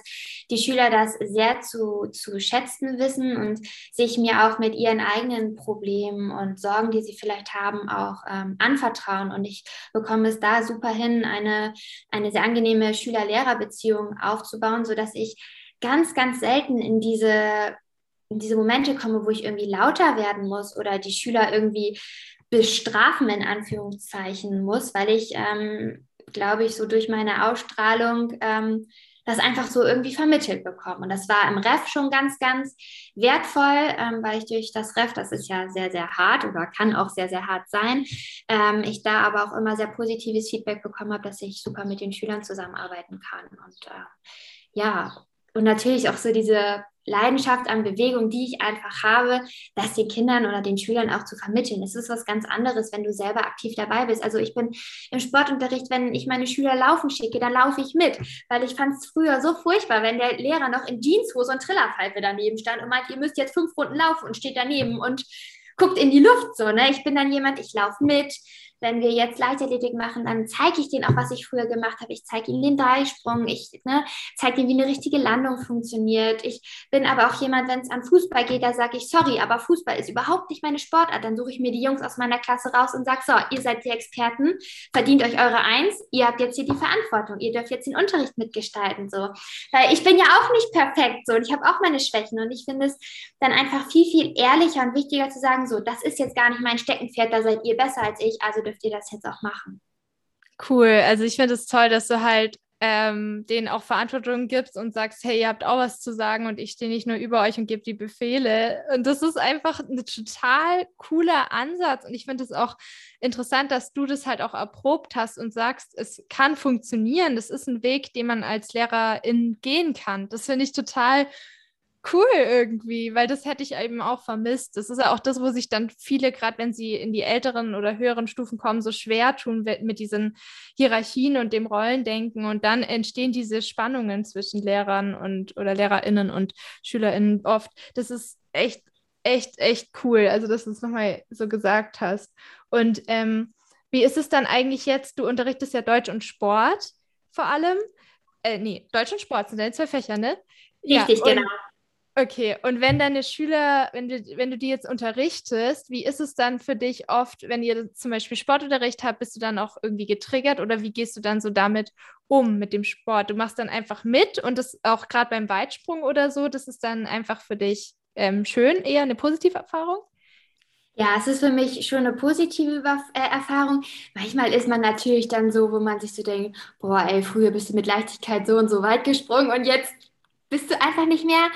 die Schüler das sehr zu, zu schätzen wissen und sich mir auch mit ihren eigenen Problemen und Sorgen, die sie vielleicht haben, auch ähm, anvertrauen. Und ich bekomme es da super hin, eine, eine sehr angenehme Schüler-Lehrer-Beziehung aufzubauen, sodass ich ganz, ganz selten in diese in diese Momente komme, wo ich irgendwie lauter werden muss oder die Schüler irgendwie bestrafen, in Anführungszeichen muss, weil ich, ähm, glaube ich, so durch meine Ausstrahlung ähm, das einfach so irgendwie vermittelt bekomme. Und das war im Ref schon ganz, ganz wertvoll, ähm, weil ich durch das Ref, das ist ja sehr, sehr hart oder kann auch sehr, sehr hart sein, ähm, ich da aber auch immer sehr positives Feedback bekommen habe, dass ich super mit den Schülern zusammenarbeiten kann. Und äh, ja, und natürlich auch so diese Leidenschaft an Bewegung, die ich einfach habe, das den Kindern oder den Schülern auch zu vermitteln. Es ist was ganz anderes, wenn du selber aktiv dabei bist. Also ich bin im Sportunterricht, wenn ich meine Schüler laufen schicke, dann laufe ich mit, weil ich fand es früher so furchtbar, wenn der Lehrer noch in Jeanshose und Trillerpfeife daneben stand und meint, ihr müsst jetzt fünf Runden laufen und steht daneben und guckt in die Luft so. Ne? Ich bin dann jemand, ich laufe mit, wenn wir jetzt Leichtathletik machen, dann zeige ich denen auch, was ich früher gemacht habe. Ich zeige ihnen den Dreisprung, ich ne, zeige ihnen, wie eine richtige Landung funktioniert. Ich bin aber auch jemand, wenn es an Fußball geht, da sage ich, sorry, aber Fußball ist überhaupt nicht meine Sportart. Dann suche ich mir die Jungs aus meiner Klasse raus und sage, so, ihr seid die Experten, verdient euch eure Eins, ihr habt jetzt hier die Verantwortung, ihr dürft jetzt den Unterricht mitgestalten. So. Weil ich bin ja auch nicht perfekt so und ich habe auch meine Schwächen und ich finde es dann einfach viel, viel ehrlicher und wichtiger zu sagen, so, das ist jetzt gar nicht mein Steckenpferd, da seid ihr besser als ich, also dürft ihr das jetzt auch machen. Cool. Also ich finde es toll, dass du halt ähm, denen auch Verantwortung gibst und sagst, hey, ihr habt auch was zu sagen und ich stehe nicht nur über euch und gebe die Befehle. Und das ist einfach ein total cooler Ansatz. Und ich finde es auch interessant, dass du das halt auch erprobt hast und sagst, es kann funktionieren. Das ist ein Weg, den man als Lehrerin gehen kann. Das finde ich total cool irgendwie, weil das hätte ich eben auch vermisst. Das ist ja auch das, wo sich dann viele, gerade wenn sie in die älteren oder höheren Stufen kommen, so schwer tun mit diesen Hierarchien und dem Rollendenken. Und dann entstehen diese Spannungen zwischen Lehrern und oder LehrerInnen und SchülerInnen oft. Das ist echt, echt, echt cool. Also, dass du es nochmal so gesagt hast. Und ähm, wie ist es dann eigentlich jetzt? Du unterrichtest ja Deutsch und Sport vor allem. Äh, nee, Deutsch und Sport sind deine zwei Fächer, ne? Richtig, ja, genau. Okay, und wenn deine Schüler, wenn du, wenn du die jetzt unterrichtest, wie ist es dann für dich oft, wenn ihr zum Beispiel Sportunterricht habt, bist du dann auch irgendwie getriggert oder wie gehst du dann so damit um mit dem Sport? Du machst dann einfach mit und das auch gerade beim Weitsprung oder so, das ist dann einfach für dich ähm, schön, eher eine positive Erfahrung? Ja, es ist für mich schon eine positive äh, Erfahrung. Manchmal ist man natürlich dann so, wo man sich so denkt, boah, ey, früher bist du mit Leichtigkeit so und so weit gesprungen und jetzt bist du einfach nicht mehr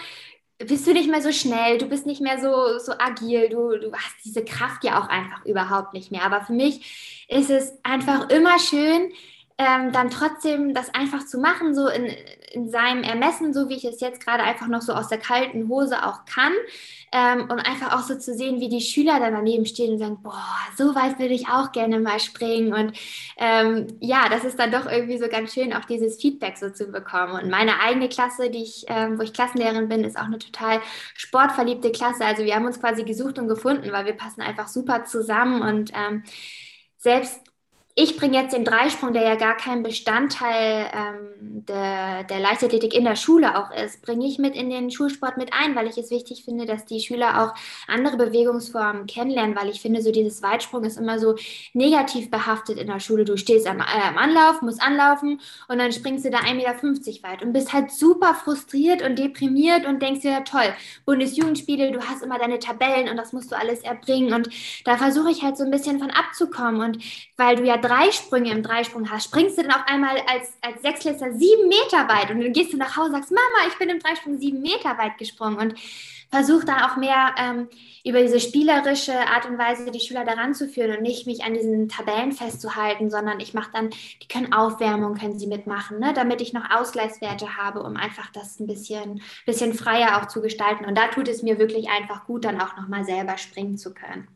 bist du nicht mehr so schnell, du bist nicht mehr so, so agil, du, du hast diese Kraft ja auch einfach überhaupt nicht mehr. Aber für mich ist es einfach immer schön, ähm, dann trotzdem das einfach zu machen, so in, in seinem Ermessen, so wie ich es jetzt gerade einfach noch so aus der kalten Hose auch kann. Ähm, und einfach auch so zu sehen, wie die Schüler dann daneben stehen und sagen, boah, so weit würde ich auch gerne mal springen. Und ähm, ja, das ist dann doch irgendwie so ganz schön, auch dieses Feedback so zu bekommen. Und meine eigene Klasse, die ich, ähm, wo ich Klassenlehrerin bin, ist auch eine total sportverliebte Klasse. Also wir haben uns quasi gesucht und gefunden, weil wir passen einfach super zusammen und ähm, selbst ich bringe jetzt den Dreisprung, der ja gar kein Bestandteil ähm, der, der Leichtathletik in der Schule auch ist, bringe ich mit in den Schulsport mit ein, weil ich es wichtig finde, dass die Schüler auch andere Bewegungsformen kennenlernen, weil ich finde, so dieses Weitsprung ist immer so negativ behaftet in der Schule. Du stehst am, äh, am Anlauf, musst anlaufen und dann springst du da 1,50 Meter weit und bist halt super frustriert und deprimiert und denkst dir, ja toll, Bundesjugendspiele, du hast immer deine Tabellen und das musst du alles erbringen und da versuche ich halt so ein bisschen von abzukommen und weil du ja drei Sprünge im Dreisprung hast, springst du dann auf einmal als, als Sechsklässler sieben Meter weit und dann gehst du nach Hause und sagst, Mama, ich bin im Dreisprung sieben Meter weit gesprungen und versuch da auch mehr ähm, über diese spielerische Art und Weise die Schüler daran zu führen und nicht mich an diesen Tabellen festzuhalten, sondern ich mache dann, die können Aufwärmung, können sie mitmachen, ne, damit ich noch Ausgleichswerte habe, um einfach das ein bisschen, bisschen freier auch zu gestalten. Und da tut es mir wirklich einfach gut, dann auch nochmal selber springen zu können.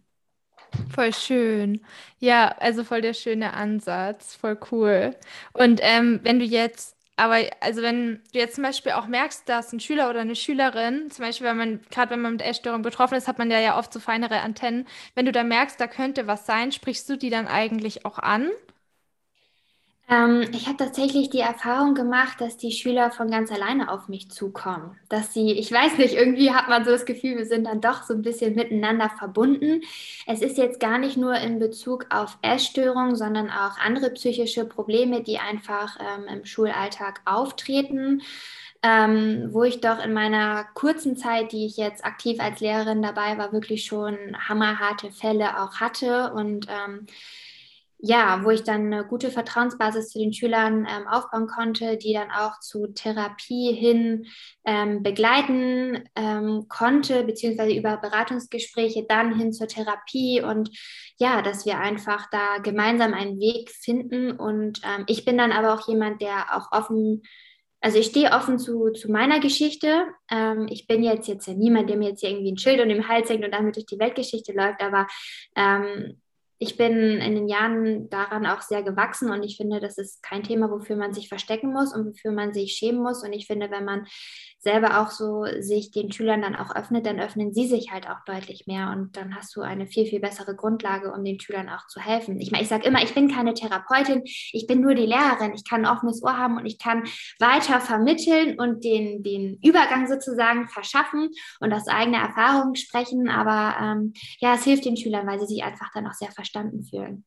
Voll schön. Ja, also voll der schöne Ansatz, voll cool. Und ähm, wenn du jetzt, aber also wenn du jetzt zum Beispiel auch merkst, dass ein Schüler oder eine Schülerin, zum Beispiel, wenn man, gerade wenn man mit Essstörung betroffen ist, hat man ja, ja oft so feinere Antennen. Wenn du da merkst, da könnte was sein, sprichst du die dann eigentlich auch an? Ähm, ich habe tatsächlich die Erfahrung gemacht, dass die Schüler von ganz alleine auf mich zukommen. Dass sie, ich weiß nicht, irgendwie hat man so das Gefühl, wir sind dann doch so ein bisschen miteinander verbunden. Es ist jetzt gar nicht nur in Bezug auf Essstörungen, sondern auch andere psychische Probleme, die einfach ähm, im Schulalltag auftreten. Ähm, wo ich doch in meiner kurzen Zeit, die ich jetzt aktiv als Lehrerin dabei war, wirklich schon hammerharte Fälle auch hatte und ähm, ja, wo ich dann eine gute Vertrauensbasis zu den Schülern ähm, aufbauen konnte, die dann auch zu Therapie hin ähm, begleiten ähm, konnte, beziehungsweise über Beratungsgespräche dann hin zur Therapie und ja, dass wir einfach da gemeinsam einen Weg finden. Und ähm, ich bin dann aber auch jemand, der auch offen also ich stehe offen zu, zu meiner Geschichte. Ähm, ich bin jetzt jetzt ja niemand, der mir jetzt irgendwie ein Schild um den Hals hängt und damit durch die Weltgeschichte läuft, aber ähm, ich bin in den Jahren daran auch sehr gewachsen und ich finde, das ist kein Thema, wofür man sich verstecken muss und wofür man sich schämen muss. Und ich finde, wenn man selber auch so sich den Schülern dann auch öffnet, dann öffnen sie sich halt auch deutlich mehr und dann hast du eine viel, viel bessere Grundlage, um den Schülern auch zu helfen. Ich meine, ich sage immer, ich bin keine Therapeutin, ich bin nur die Lehrerin. Ich kann ein offenes Ohr haben und ich kann weiter vermitteln und den, den Übergang sozusagen verschaffen und aus eigener Erfahrung sprechen. Aber ähm, ja, es hilft den Schülern, weil sie sich einfach dann auch sehr verstanden fühlen.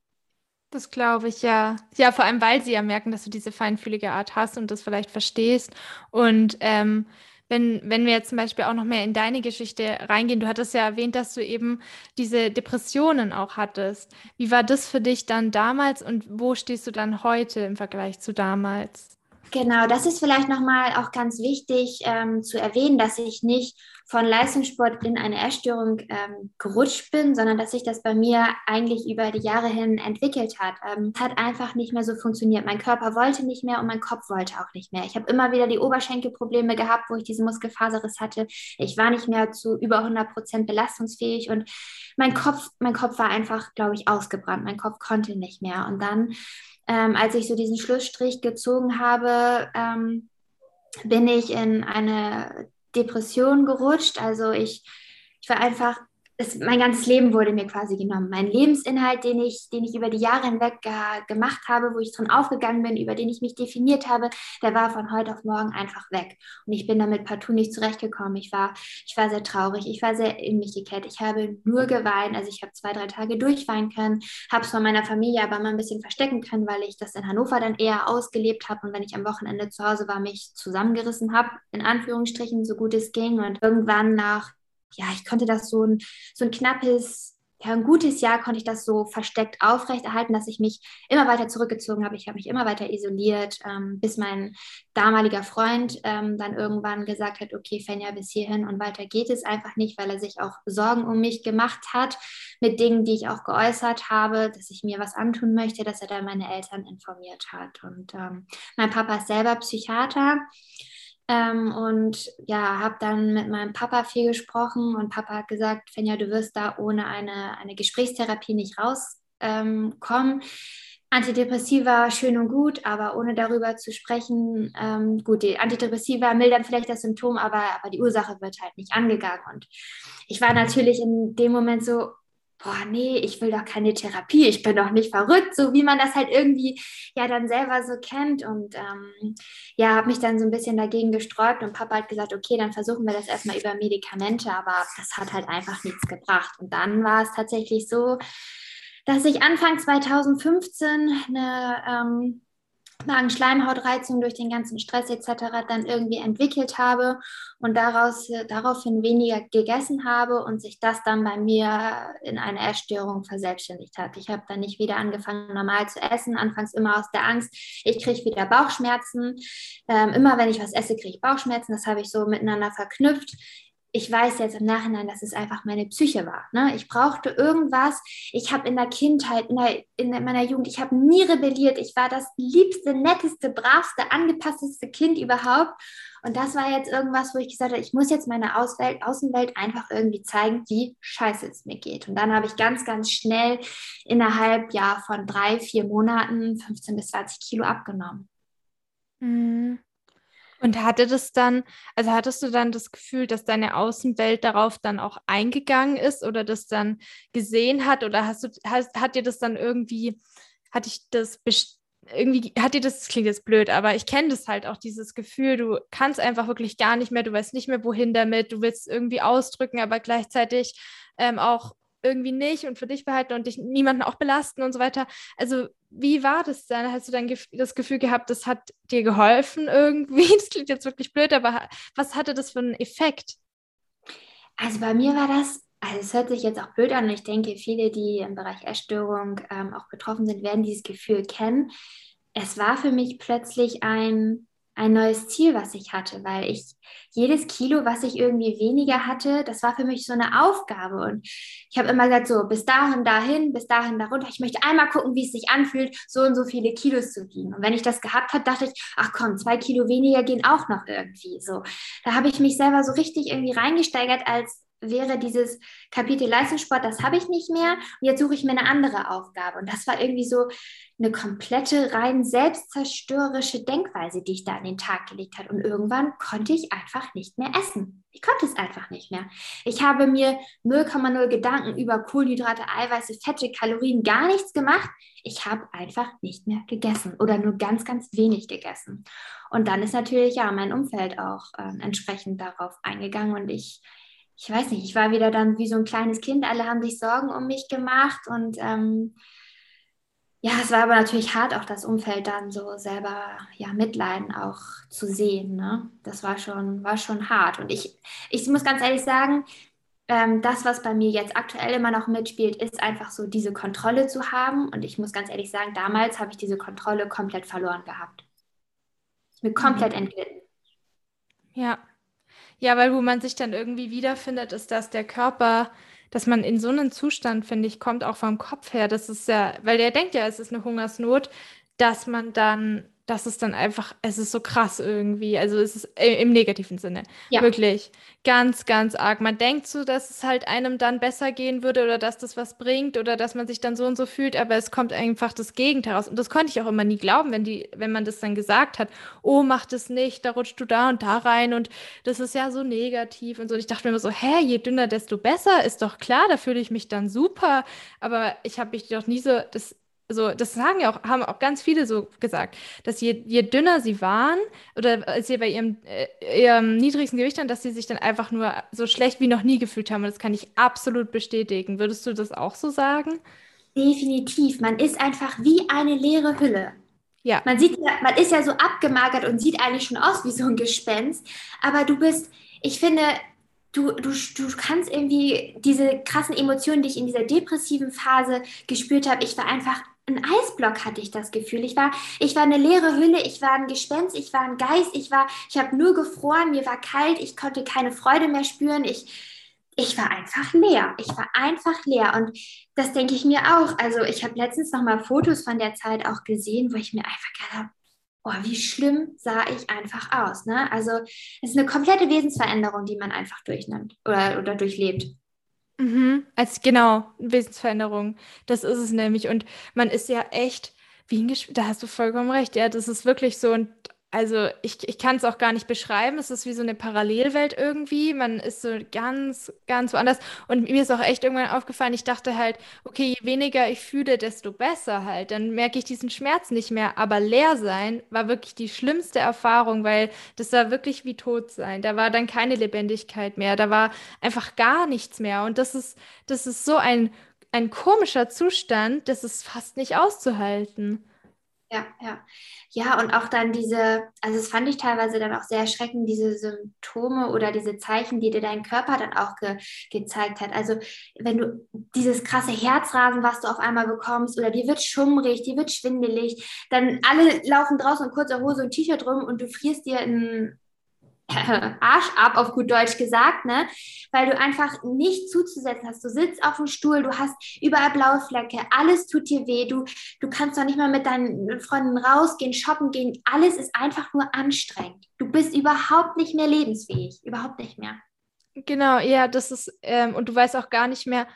Das glaube ich, ja. Ja, vor allem, weil sie ja merken, dass du diese feinfühlige Art hast und das vielleicht verstehst. Und ähm, wenn, wenn wir jetzt zum Beispiel auch noch mehr in deine Geschichte reingehen, du hattest ja erwähnt, dass du eben diese Depressionen auch hattest. Wie war das für dich dann damals und wo stehst du dann heute im Vergleich zu damals? Genau, das ist vielleicht nochmal auch ganz wichtig ähm, zu erwähnen, dass ich nicht von Leistungssport in eine Essstörung ähm, gerutscht bin, sondern dass sich das bei mir eigentlich über die Jahre hin entwickelt hat. Ähm, hat einfach nicht mehr so funktioniert. Mein Körper wollte nicht mehr und mein Kopf wollte auch nicht mehr. Ich habe immer wieder die Oberschenkelprobleme gehabt, wo ich diesen Muskelfaserriss hatte. Ich war nicht mehr zu über 100 Prozent belastungsfähig und mein Kopf, mein Kopf war einfach, glaube ich, ausgebrannt. Mein Kopf konnte nicht mehr. Und dann ähm, als ich so diesen Schlussstrich gezogen habe, ähm, bin ich in eine Depression gerutscht. Also ich, ich war einfach es, mein ganzes Leben wurde mir quasi genommen. Mein Lebensinhalt, den ich, den ich über die Jahre hinweg äh, gemacht habe, wo ich drin aufgegangen bin, über den ich mich definiert habe, der war von heute auf morgen einfach weg. Und ich bin damit partout nicht zurechtgekommen. Ich war, ich war sehr traurig, ich war sehr in mich gekehrt. Ich habe nur geweint. Also ich habe zwei, drei Tage durchweinen können, habe es von meiner Familie aber mal ein bisschen verstecken können, weil ich das in Hannover dann eher ausgelebt habe und wenn ich am Wochenende zu Hause war, mich zusammengerissen habe, in Anführungsstrichen, so gut es ging. Und irgendwann nach ja, ich konnte das so ein, so ein knappes, ja, ein gutes Jahr konnte ich das so versteckt aufrechterhalten, dass ich mich immer weiter zurückgezogen habe. Ich habe mich immer weiter isoliert, ähm, bis mein damaliger Freund ähm, dann irgendwann gesagt hat, okay, Fenja, bis hierhin und weiter geht es einfach nicht, weil er sich auch Sorgen um mich gemacht hat mit Dingen, die ich auch geäußert habe, dass ich mir was antun möchte, dass er dann meine Eltern informiert hat. Und ähm, mein Papa ist selber Psychiater. Ähm, und ja, habe dann mit meinem Papa viel gesprochen und Papa hat gesagt, Fenja, du wirst da ohne eine, eine Gesprächstherapie nicht rauskommen. Ähm, Antidepressiva schön und gut, aber ohne darüber zu sprechen, ähm, gut, die Antidepressiva mildern vielleicht das Symptom, aber, aber die Ursache wird halt nicht angegangen. Und ich war natürlich in dem Moment so, boah, nee, ich will doch keine Therapie, ich bin doch nicht verrückt, so wie man das halt irgendwie ja dann selber so kennt. Und ähm, ja, habe mich dann so ein bisschen dagegen gesträubt und Papa hat gesagt, okay, dann versuchen wir das erstmal über Medikamente, aber das hat halt einfach nichts gebracht. Und dann war es tatsächlich so, dass ich Anfang 2015 eine ähm, Magenschleimhautreizung durch den ganzen Stress etc. dann irgendwie entwickelt habe und daraus, daraufhin weniger gegessen habe und sich das dann bei mir in eine Essstörung verselbstständigt hat. Ich habe dann nicht wieder angefangen, normal zu essen, anfangs immer aus der Angst, ich kriege wieder Bauchschmerzen. Ähm, immer wenn ich was esse, kriege ich Bauchschmerzen. Das habe ich so miteinander verknüpft ich weiß jetzt im Nachhinein, dass es einfach meine Psyche war. Ne? Ich brauchte irgendwas. Ich habe in der Kindheit, in, der, in meiner Jugend, ich habe nie rebelliert. Ich war das liebste, netteste, bravste, angepassteste Kind überhaupt. Und das war jetzt irgendwas, wo ich gesagt habe, ich muss jetzt meiner Auswelt, Außenwelt einfach irgendwie zeigen, wie scheiße es mir geht. Und dann habe ich ganz, ganz schnell innerhalb ja, von drei, vier Monaten 15 bis 20 Kilo abgenommen. Mhm. Und hatte das dann, also hattest du dann das Gefühl, dass deine Außenwelt darauf dann auch eingegangen ist oder das dann gesehen hat oder hast du, hast, hat dir das dann irgendwie, hatte ich das irgendwie, hat dir das, das klingt jetzt blöd, aber ich kenne das halt auch, dieses Gefühl, du kannst einfach wirklich gar nicht mehr, du weißt nicht mehr, wohin damit, du willst irgendwie ausdrücken, aber gleichzeitig ähm, auch irgendwie nicht und für dich behalten und dich niemanden auch belasten und so weiter. Also wie war das dann? Hast du dann das Gefühl gehabt, das hat dir geholfen irgendwie? Das klingt jetzt wirklich blöd, aber was hatte das für einen Effekt? Also bei mir war das, also es hört sich jetzt auch blöd an und ich denke, viele, die im Bereich Essstörung ähm, auch betroffen sind, werden dieses Gefühl kennen. Es war für mich plötzlich ein ein neues Ziel, was ich hatte, weil ich jedes Kilo, was ich irgendwie weniger hatte, das war für mich so eine Aufgabe. Und ich habe immer gesagt, so bis dahin, dahin, bis dahin, darunter. Ich möchte einmal gucken, wie es sich anfühlt, so und so viele Kilos zu wiegen. Und wenn ich das gehabt habe, dachte ich, ach komm, zwei Kilo weniger gehen auch noch irgendwie. So, da habe ich mich selber so richtig irgendwie reingesteigert als wäre dieses Kapitel Leistungssport, das habe ich nicht mehr. Und jetzt suche ich mir eine andere Aufgabe. Und das war irgendwie so eine komplette, rein selbstzerstörerische Denkweise, die ich da an den Tag gelegt habe. Und irgendwann konnte ich einfach nicht mehr essen. Ich konnte es einfach nicht mehr. Ich habe mir 0,0 Gedanken über Kohlenhydrate, Eiweiße, Fette, Kalorien, gar nichts gemacht. Ich habe einfach nicht mehr gegessen oder nur ganz, ganz wenig gegessen. Und dann ist natürlich ja mein Umfeld auch äh, entsprechend darauf eingegangen und ich ich weiß nicht, ich war wieder dann wie so ein kleines Kind, alle haben sich Sorgen um mich gemacht und ähm, ja, es war aber natürlich hart, auch das Umfeld dann so selber ja mitleiden auch zu sehen. Ne? Das war schon, war schon hart. Und ich, ich muss ganz ehrlich sagen, ähm, das, was bei mir jetzt aktuell immer noch mitspielt, ist einfach so diese Kontrolle zu haben. Und ich muss ganz ehrlich sagen, damals habe ich diese Kontrolle komplett verloren gehabt. Mir komplett mhm. entglitten. Ja, ja, weil wo man sich dann irgendwie wiederfindet, ist, dass der Körper, dass man in so einen Zustand, finde ich, kommt auch vom Kopf her. Das ist ja, weil der denkt ja, es ist eine Hungersnot, dass man dann das ist dann einfach, es ist so krass irgendwie. Also es ist im negativen Sinne. Ja. Wirklich. Ganz, ganz arg. Man denkt so, dass es halt einem dann besser gehen würde oder dass das was bringt oder dass man sich dann so und so fühlt, aber es kommt einfach das Gegenteil raus. Und das konnte ich auch immer nie glauben, wenn die, wenn man das dann gesagt hat, oh, mach das nicht, da rutscht du da und da rein und das ist ja so negativ und so. Und ich dachte mir immer so, hä, je dünner, desto besser, ist doch klar, da fühle ich mich dann super. Aber ich habe mich doch nie so, das so, das sagen ja auch, haben auch ganz viele so gesagt, dass je, je dünner sie waren oder als sie bei ihrem, äh, ihrem niedrigsten Gewicht waren, dass sie sich dann einfach nur so schlecht wie noch nie gefühlt haben. Und das kann ich absolut bestätigen. Würdest du das auch so sagen? Definitiv. Man ist einfach wie eine leere Hülle. Ja. Man sieht, man ist ja so abgemagert und sieht eigentlich schon aus wie so ein Gespenst. Aber du bist, ich finde, du, du, du kannst irgendwie diese krassen Emotionen, die ich in dieser depressiven Phase gespürt habe, ich war einfach ein Eisblock hatte ich das Gefühl. Ich war, ich war eine leere Hülle, ich war ein Gespenst, ich war ein Geist, ich war, ich habe nur gefroren, mir war kalt, ich konnte keine Freude mehr spüren. Ich, ich war einfach leer. Ich war einfach leer. Und das denke ich mir auch. Also ich habe letztens noch mal Fotos von der Zeit auch gesehen, wo ich mir einfach gedacht habe, oh, wie schlimm sah ich einfach aus. Ne? Also es ist eine komplette Wesensveränderung, die man einfach durchnimmt oder, oder durchlebt. Mhm. Als genau, Wesensveränderung. Das ist es nämlich. Und man ist ja echt wie ein Gesch Da hast du vollkommen recht. Ja, das ist wirklich so. Und also ich, ich kann es auch gar nicht beschreiben. Es ist wie so eine Parallelwelt irgendwie. Man ist so ganz, ganz woanders. Und mir ist auch echt irgendwann aufgefallen, ich dachte halt, okay, je weniger ich fühle, desto besser halt. Dann merke ich diesen Schmerz nicht mehr. Aber leer sein war wirklich die schlimmste Erfahrung, weil das war wirklich wie tot sein. Da war dann keine Lebendigkeit mehr. Da war einfach gar nichts mehr. Und das ist, das ist so ein, ein komischer Zustand, das ist fast nicht auszuhalten. Ja, ja. Ja, und auch dann diese, also das fand ich teilweise dann auch sehr erschreckend, diese Symptome oder diese Zeichen, die dir dein Körper dann auch ge gezeigt hat. Also wenn du dieses krasse Herzrasen, was du auf einmal bekommst, oder dir wird schummrig, dir wird schwindelig, dann alle laufen draußen in kurzer Hose und T-Shirt rum und du frierst dir ein Arsch ab, auf gut Deutsch gesagt, ne? Weil du einfach nicht zuzusetzen hast. Du sitzt auf dem Stuhl, du hast überall blaue Flecke, alles tut dir weh, du, du kannst doch nicht mal mit deinen Freunden rausgehen, shoppen gehen, alles ist einfach nur anstrengend. Du bist überhaupt nicht mehr lebensfähig, überhaupt nicht mehr. Genau, ja, das ist, ähm, und du weißt auch gar nicht mehr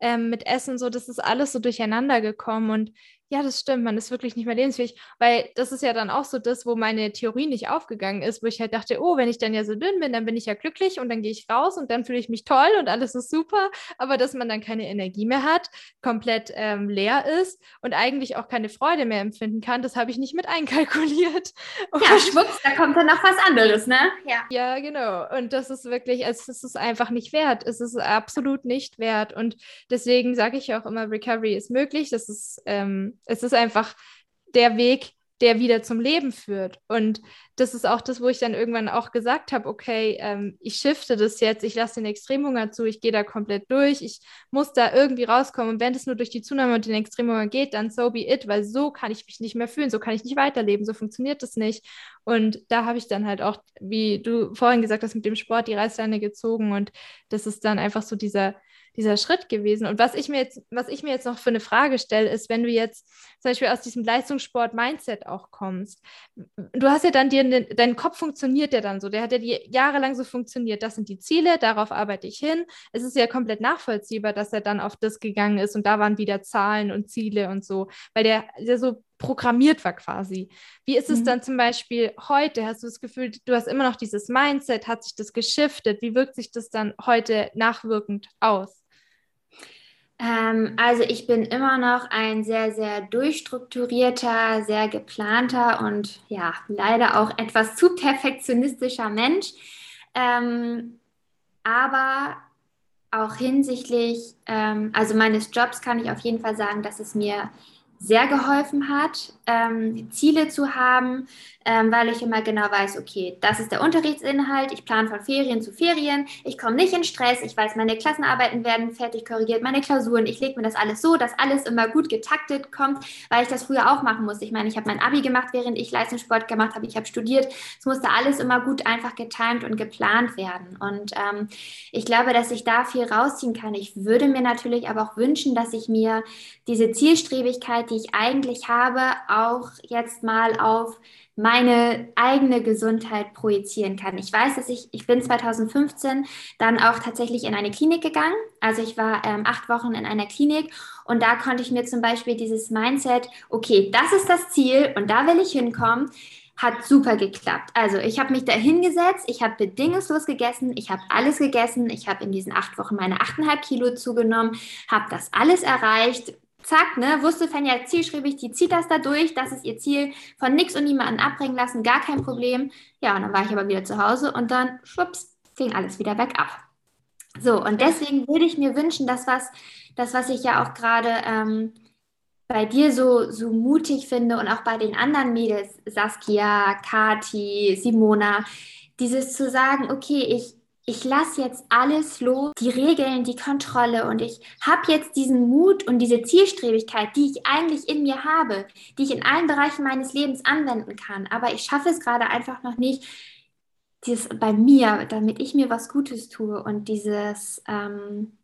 ähm, mit Essen, so, das ist alles so durcheinander gekommen und ja, das stimmt, man ist wirklich nicht mehr lebensfähig, weil das ist ja dann auch so das, wo meine Theorie nicht aufgegangen ist, wo ich halt dachte, oh, wenn ich dann ja so dünn bin, dann bin ich ja glücklich und dann gehe ich raus und dann fühle ich mich toll und alles ist super, aber dass man dann keine Energie mehr hat, komplett ähm, leer ist und eigentlich auch keine Freude mehr empfinden kann, das habe ich nicht mit einkalkuliert. Und ja, schwupps, da kommt dann noch was anderes, ne? Ja. Ja, genau. Und das ist wirklich, es ist einfach nicht wert. Es ist absolut nicht wert. Und deswegen sage ich auch immer, Recovery ist möglich. Das ist ähm, es ist einfach der Weg, der wieder zum Leben führt. Und das ist auch das, wo ich dann irgendwann auch gesagt habe, okay, ähm, ich shifte das jetzt, ich lasse den Extremhunger zu, ich gehe da komplett durch, ich muss da irgendwie rauskommen. Und wenn es nur durch die Zunahme und den Extremhunger geht, dann so be it, weil so kann ich mich nicht mehr fühlen, so kann ich nicht weiterleben, so funktioniert das nicht. Und da habe ich dann halt auch, wie du vorhin gesagt hast, mit dem Sport die Reißleine gezogen und das ist dann einfach so dieser dieser Schritt gewesen. Und was ich mir jetzt, was ich mir jetzt noch für eine Frage stelle, ist, wenn du jetzt zum Beispiel aus diesem Leistungssport-Mindset auch kommst, du hast ja dann dir, dein Kopf funktioniert ja dann so, der hat ja die jahrelang so funktioniert. Das sind die Ziele, darauf arbeite ich hin. Es ist ja komplett nachvollziehbar, dass er dann auf das gegangen ist und da waren wieder Zahlen und Ziele und so, weil der, der so programmiert war quasi. Wie ist es mhm. dann zum Beispiel heute? Hast du das Gefühl, du hast immer noch dieses Mindset, hat sich das geschiftet? Wie wirkt sich das dann heute nachwirkend aus? Ähm, also ich bin immer noch ein sehr, sehr durchstrukturierter, sehr geplanter und ja, leider auch etwas zu perfektionistischer Mensch. Ähm, aber auch hinsichtlich, ähm, also meines Jobs kann ich auf jeden Fall sagen, dass es mir sehr geholfen hat, ähm, Ziele zu haben, ähm, weil ich immer genau weiß, okay, das ist der Unterrichtsinhalt, ich plane von Ferien zu Ferien, ich komme nicht in Stress, ich weiß, meine Klassenarbeiten werden fertig korrigiert, meine Klausuren, ich lege mir das alles so, dass alles immer gut getaktet kommt, weil ich das früher auch machen musste. Ich meine, ich habe mein Abi gemacht, während ich Leistungssport gemacht habe, ich habe studiert, es musste alles immer gut einfach getimt und geplant werden. Und ähm, ich glaube, dass ich da viel rausziehen kann. Ich würde mir natürlich aber auch wünschen, dass ich mir diese Zielstrebigkeit, die ich eigentlich habe, auch jetzt mal auf meine eigene Gesundheit projizieren kann. Ich weiß, dass ich, ich bin 2015 dann auch tatsächlich in eine Klinik gegangen. Also ich war ähm, acht Wochen in einer Klinik und da konnte ich mir zum Beispiel dieses Mindset, okay, das ist das Ziel und da will ich hinkommen, hat super geklappt. Also ich habe mich da hingesetzt, ich habe bedingungslos gegessen, ich habe alles gegessen, ich habe in diesen acht Wochen meine 8,5 Kilo zugenommen, habe das alles erreicht, zack, ne, wusste Fenja zielschriebig, die zieht das da durch, das ist ihr Ziel, von nichts und niemanden abbringen lassen, gar kein Problem. Ja, und dann war ich aber wieder zu Hause und dann, schwupps, ging alles wieder bergab. So, und deswegen würde ich mir wünschen, dass was, das, was ich ja auch gerade ähm, bei dir so, so mutig finde und auch bei den anderen Mädels, Saskia, Kati, Simona, dieses zu sagen, okay, ich, ich lasse jetzt alles los, die Regeln, die Kontrolle und ich habe jetzt diesen Mut und diese Zielstrebigkeit, die ich eigentlich in mir habe, die ich in allen Bereichen meines Lebens anwenden kann. Aber ich schaffe es gerade einfach noch nicht, dieses bei mir, damit ich mir was Gutes tue und dieses, ähm,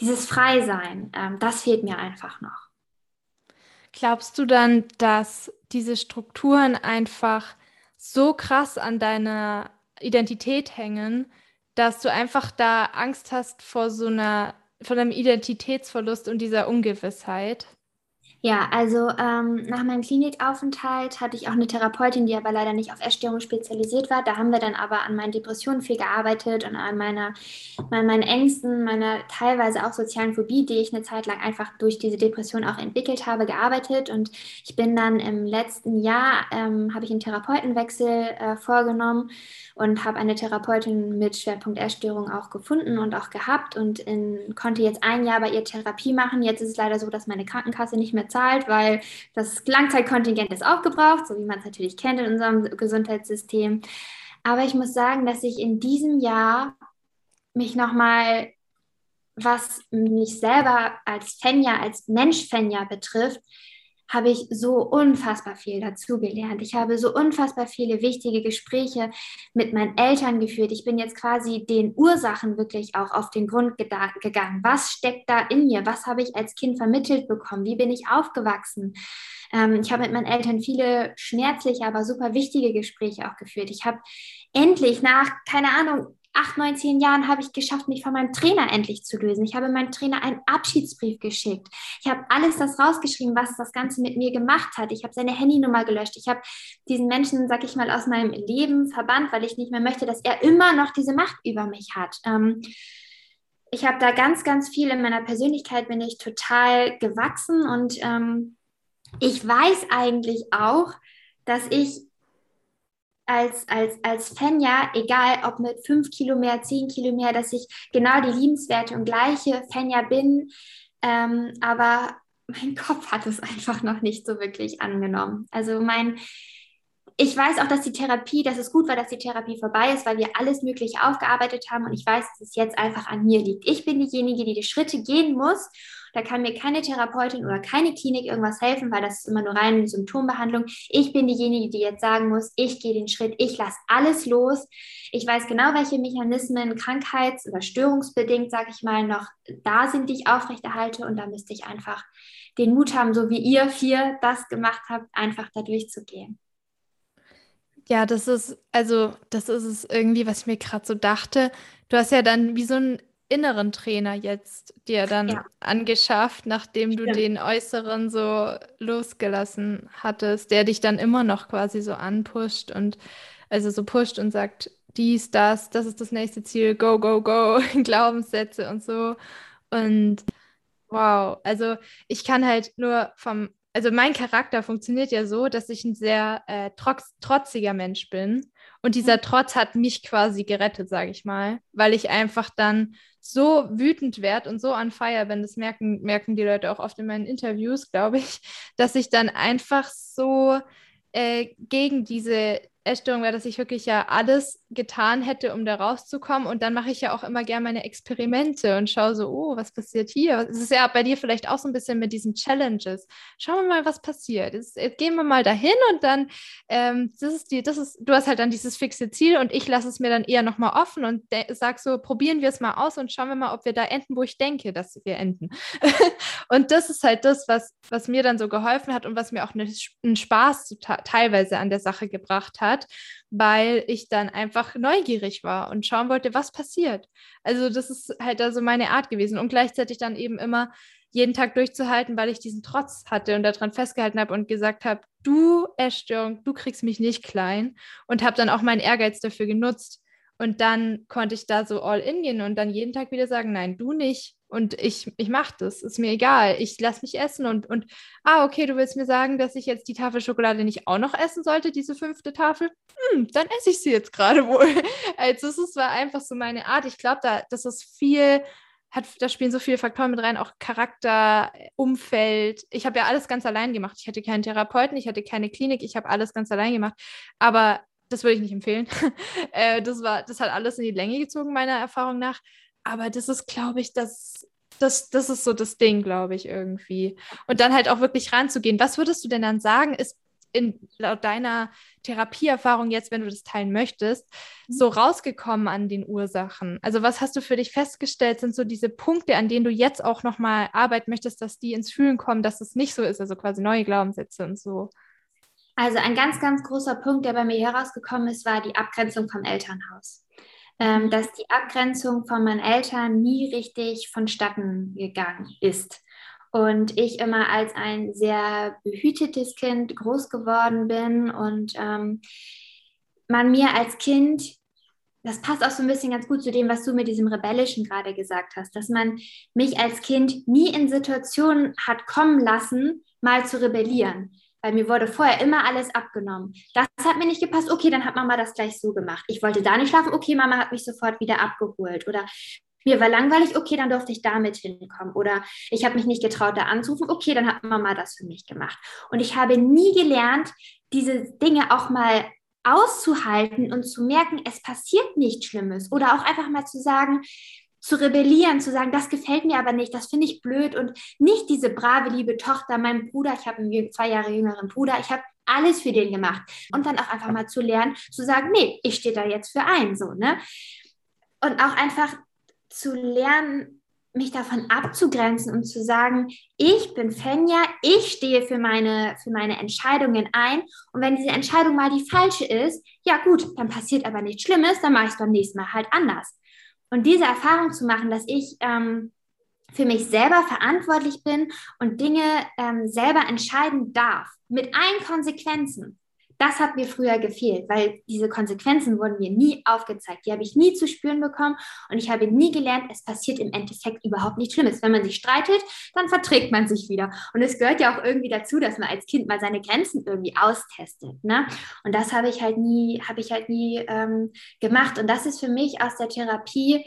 dieses Freisein, ähm, das fehlt mir einfach noch. Glaubst du dann, dass diese Strukturen einfach so krass an deiner Identität hängen, dass du einfach da Angst hast vor so einer, von einem Identitätsverlust und dieser Ungewissheit? Ja, also ähm, nach meinem Klinikaufenthalt hatte ich auch eine Therapeutin, die aber leider nicht auf Essstörungen spezialisiert war. Da haben wir dann aber an meinen Depressionen viel gearbeitet und an meiner, an meinen Ängsten, meiner teilweise auch sozialen Phobie, die ich eine Zeit lang einfach durch diese Depression auch entwickelt habe, gearbeitet. Und ich bin dann im letzten Jahr, ähm, habe ich einen Therapeutenwechsel äh, vorgenommen und habe eine Therapeutin mit Schwerpunkt Essstörung auch gefunden und auch gehabt und in, konnte jetzt ein Jahr bei ihr Therapie machen. Jetzt ist es leider so, dass meine Krankenkasse nicht mehr zahlt, weil das Langzeitkontingent ist aufgebraucht, so wie man es natürlich kennt in unserem Gesundheitssystem. Aber ich muss sagen, dass ich in diesem Jahr mich nochmal, was mich selber als Fenja, als Mensch Fenja betrifft, habe ich so unfassbar viel dazugelernt. Ich habe so unfassbar viele wichtige Gespräche mit meinen Eltern geführt. Ich bin jetzt quasi den Ursachen wirklich auch auf den Grund gegangen. Was steckt da in mir? Was habe ich als Kind vermittelt bekommen? Wie bin ich aufgewachsen? Ähm, ich habe mit meinen Eltern viele schmerzliche, aber super wichtige Gespräche auch geführt. Ich habe endlich nach, keine Ahnung, acht, neun, zehn Jahren habe ich geschafft, mich von meinem Trainer endlich zu lösen. Ich habe meinem Trainer einen Abschiedsbrief geschickt. Ich habe alles das rausgeschrieben, was das Ganze mit mir gemacht hat. Ich habe seine Handynummer gelöscht. Ich habe diesen Menschen, sag ich mal, aus meinem Leben verbannt, weil ich nicht mehr möchte, dass er immer noch diese Macht über mich hat. Ähm, ich habe da ganz, ganz viel in meiner Persönlichkeit, bin ich total gewachsen und ähm, ich weiß eigentlich auch, dass ich als, als, als Fan ja, egal ob mit fünf Kilo mehr, zehn Kilo mehr, dass ich genau die liebenswerte und gleiche Fan ja bin. Ähm, aber mein Kopf hat es einfach noch nicht so wirklich angenommen. Also mein, ich weiß auch, dass die Therapie, dass es gut war, dass die Therapie vorbei ist, weil wir alles Mögliche aufgearbeitet haben und ich weiß, dass es jetzt einfach an mir liegt. Ich bin diejenige, die die Schritte gehen muss da kann mir keine Therapeutin oder keine Klinik irgendwas helfen, weil das ist immer nur reine Symptombehandlung. Ich bin diejenige, die jetzt sagen muss, ich gehe den Schritt, ich lasse alles los. Ich weiß genau, welche Mechanismen krankheits- oder störungsbedingt, sage ich mal, noch da sind, die ich aufrechterhalte. Und da müsste ich einfach den Mut haben, so wie ihr vier das gemacht habt, einfach da durchzugehen. Ja, das ist, also, das ist es irgendwie, was ich mir gerade so dachte. Du hast ja dann wie so ein inneren Trainer jetzt dir dann ja. angeschafft, nachdem Stimmt. du den äußeren so losgelassen hattest, der dich dann immer noch quasi so anpusht und also so pusht und sagt, dies, das, das ist das nächste Ziel, go, go, go, Glaubenssätze und so. Und wow, also ich kann halt nur vom, also mein Charakter funktioniert ja so, dass ich ein sehr äh, trotz, trotziger Mensch bin. Und dieser mhm. Trotz hat mich quasi gerettet, sage ich mal, weil ich einfach dann so wütend werde und so on fire bin, das merken, merken die Leute auch oft in meinen Interviews, glaube ich, dass ich dann einfach so äh, gegen diese Essstörung war, dass ich wirklich ja alles getan hätte, um da rauszukommen. Und dann mache ich ja auch immer gerne meine Experimente und schaue so, oh, was passiert hier? Es ist ja bei dir vielleicht auch so ein bisschen mit diesen Challenges. Schauen wir mal, was passiert. Jetzt, jetzt gehen wir mal dahin und dann, ähm, das ist die, das ist, du hast halt dann dieses fixe Ziel und ich lasse es mir dann eher nochmal offen und sag so, probieren wir es mal aus und schauen wir mal, ob wir da enden, wo ich denke, dass wir enden. und das ist halt das, was, was mir dann so geholfen hat und was mir auch eine, einen Spaß teilweise an der Sache gebracht hat hat, weil ich dann einfach neugierig war und schauen wollte, was passiert. Also das ist halt also meine Art gewesen und gleichzeitig dann eben immer jeden Tag durchzuhalten, weil ich diesen Trotz hatte und daran festgehalten habe und gesagt habe, du Essstörung, du kriegst mich nicht klein und habe dann auch meinen Ehrgeiz dafür genutzt. Und dann konnte ich da so all in gehen und dann jeden Tag wieder sagen, nein, du nicht. Und ich, ich mache das, ist mir egal. Ich lasse mich essen und, und, ah, okay, du willst mir sagen, dass ich jetzt die Tafel Schokolade nicht auch noch essen sollte, diese fünfte Tafel? Hm, dann esse ich sie jetzt gerade wohl. Also, es war einfach so meine Art. Ich glaube, da, das ist viel, hat, da spielen so viele Faktoren mit rein, auch Charakter, Umfeld. Ich habe ja alles ganz allein gemacht. Ich hatte keinen Therapeuten, ich hatte keine Klinik, ich habe alles ganz allein gemacht. Aber das würde ich nicht empfehlen. äh, das, war, das hat alles in die Länge gezogen, meiner Erfahrung nach. Aber das ist, glaube ich, das, das, das ist so das Ding, glaube ich, irgendwie. Und dann halt auch wirklich ranzugehen. Was würdest du denn dann sagen, ist in, laut deiner Therapieerfahrung jetzt, wenn du das teilen möchtest, mhm. so rausgekommen an den Ursachen? Also was hast du für dich festgestellt, sind so diese Punkte, an denen du jetzt auch nochmal arbeiten möchtest, dass die ins Fühlen kommen, dass es nicht so ist, also quasi neue Glaubenssätze und so? Also ein ganz, ganz großer Punkt, der bei mir herausgekommen ist, war die Abgrenzung vom Elternhaus ähm, dass die Abgrenzung von meinen Eltern nie richtig vonstatten gegangen ist. und ich immer als ein sehr behütetes Kind groß geworden bin und ähm, man mir als Kind, das passt auch so ein bisschen ganz gut zu dem, was du mit diesem Rebellischen gerade gesagt hast, dass man mich als Kind nie in Situationen hat kommen lassen, mal zu rebellieren. Weil mir wurde vorher immer alles abgenommen. Das hat mir nicht gepasst. Okay, dann hat Mama das gleich so gemacht. Ich wollte da nicht schlafen. Okay, Mama hat mich sofort wieder abgeholt. Oder mir war langweilig, okay, dann durfte ich damit hinkommen. Oder ich habe mich nicht getraut, da anzurufen, okay, dann hat Mama das für mich gemacht. Und ich habe nie gelernt, diese Dinge auch mal auszuhalten und zu merken, es passiert nichts Schlimmes. Oder auch einfach mal zu sagen, zu rebellieren, zu sagen, das gefällt mir aber nicht, das finde ich blöd und nicht diese brave, liebe Tochter, mein Bruder, ich habe einen zwei Jahre jüngeren Bruder, ich habe alles für den gemacht und dann auch einfach mal zu lernen, zu sagen, nee, ich stehe da jetzt für ein, so, ne? Und auch einfach zu lernen, mich davon abzugrenzen und zu sagen, ich bin Fenja, ich stehe für meine, für meine Entscheidungen ein. Und wenn diese Entscheidung mal die falsche ist, ja gut, dann passiert aber nichts Schlimmes, dann mache ich es beim nächsten Mal halt anders. Und diese Erfahrung zu machen, dass ich ähm, für mich selber verantwortlich bin und Dinge ähm, selber entscheiden darf, mit allen Konsequenzen, das hat mir früher gefehlt, weil diese Konsequenzen wurden mir nie aufgezeigt. Die habe ich nie zu spüren bekommen und ich habe nie gelernt, es passiert im Endeffekt überhaupt nichts Schlimmes. Wenn man sich streitet, dann verträgt man sich wieder. Und es gehört ja auch irgendwie dazu, dass man als Kind mal seine Grenzen irgendwie austestet. Ne? Und das habe ich halt nie, habe ich halt nie ähm, gemacht. Und das ist für mich aus der Therapie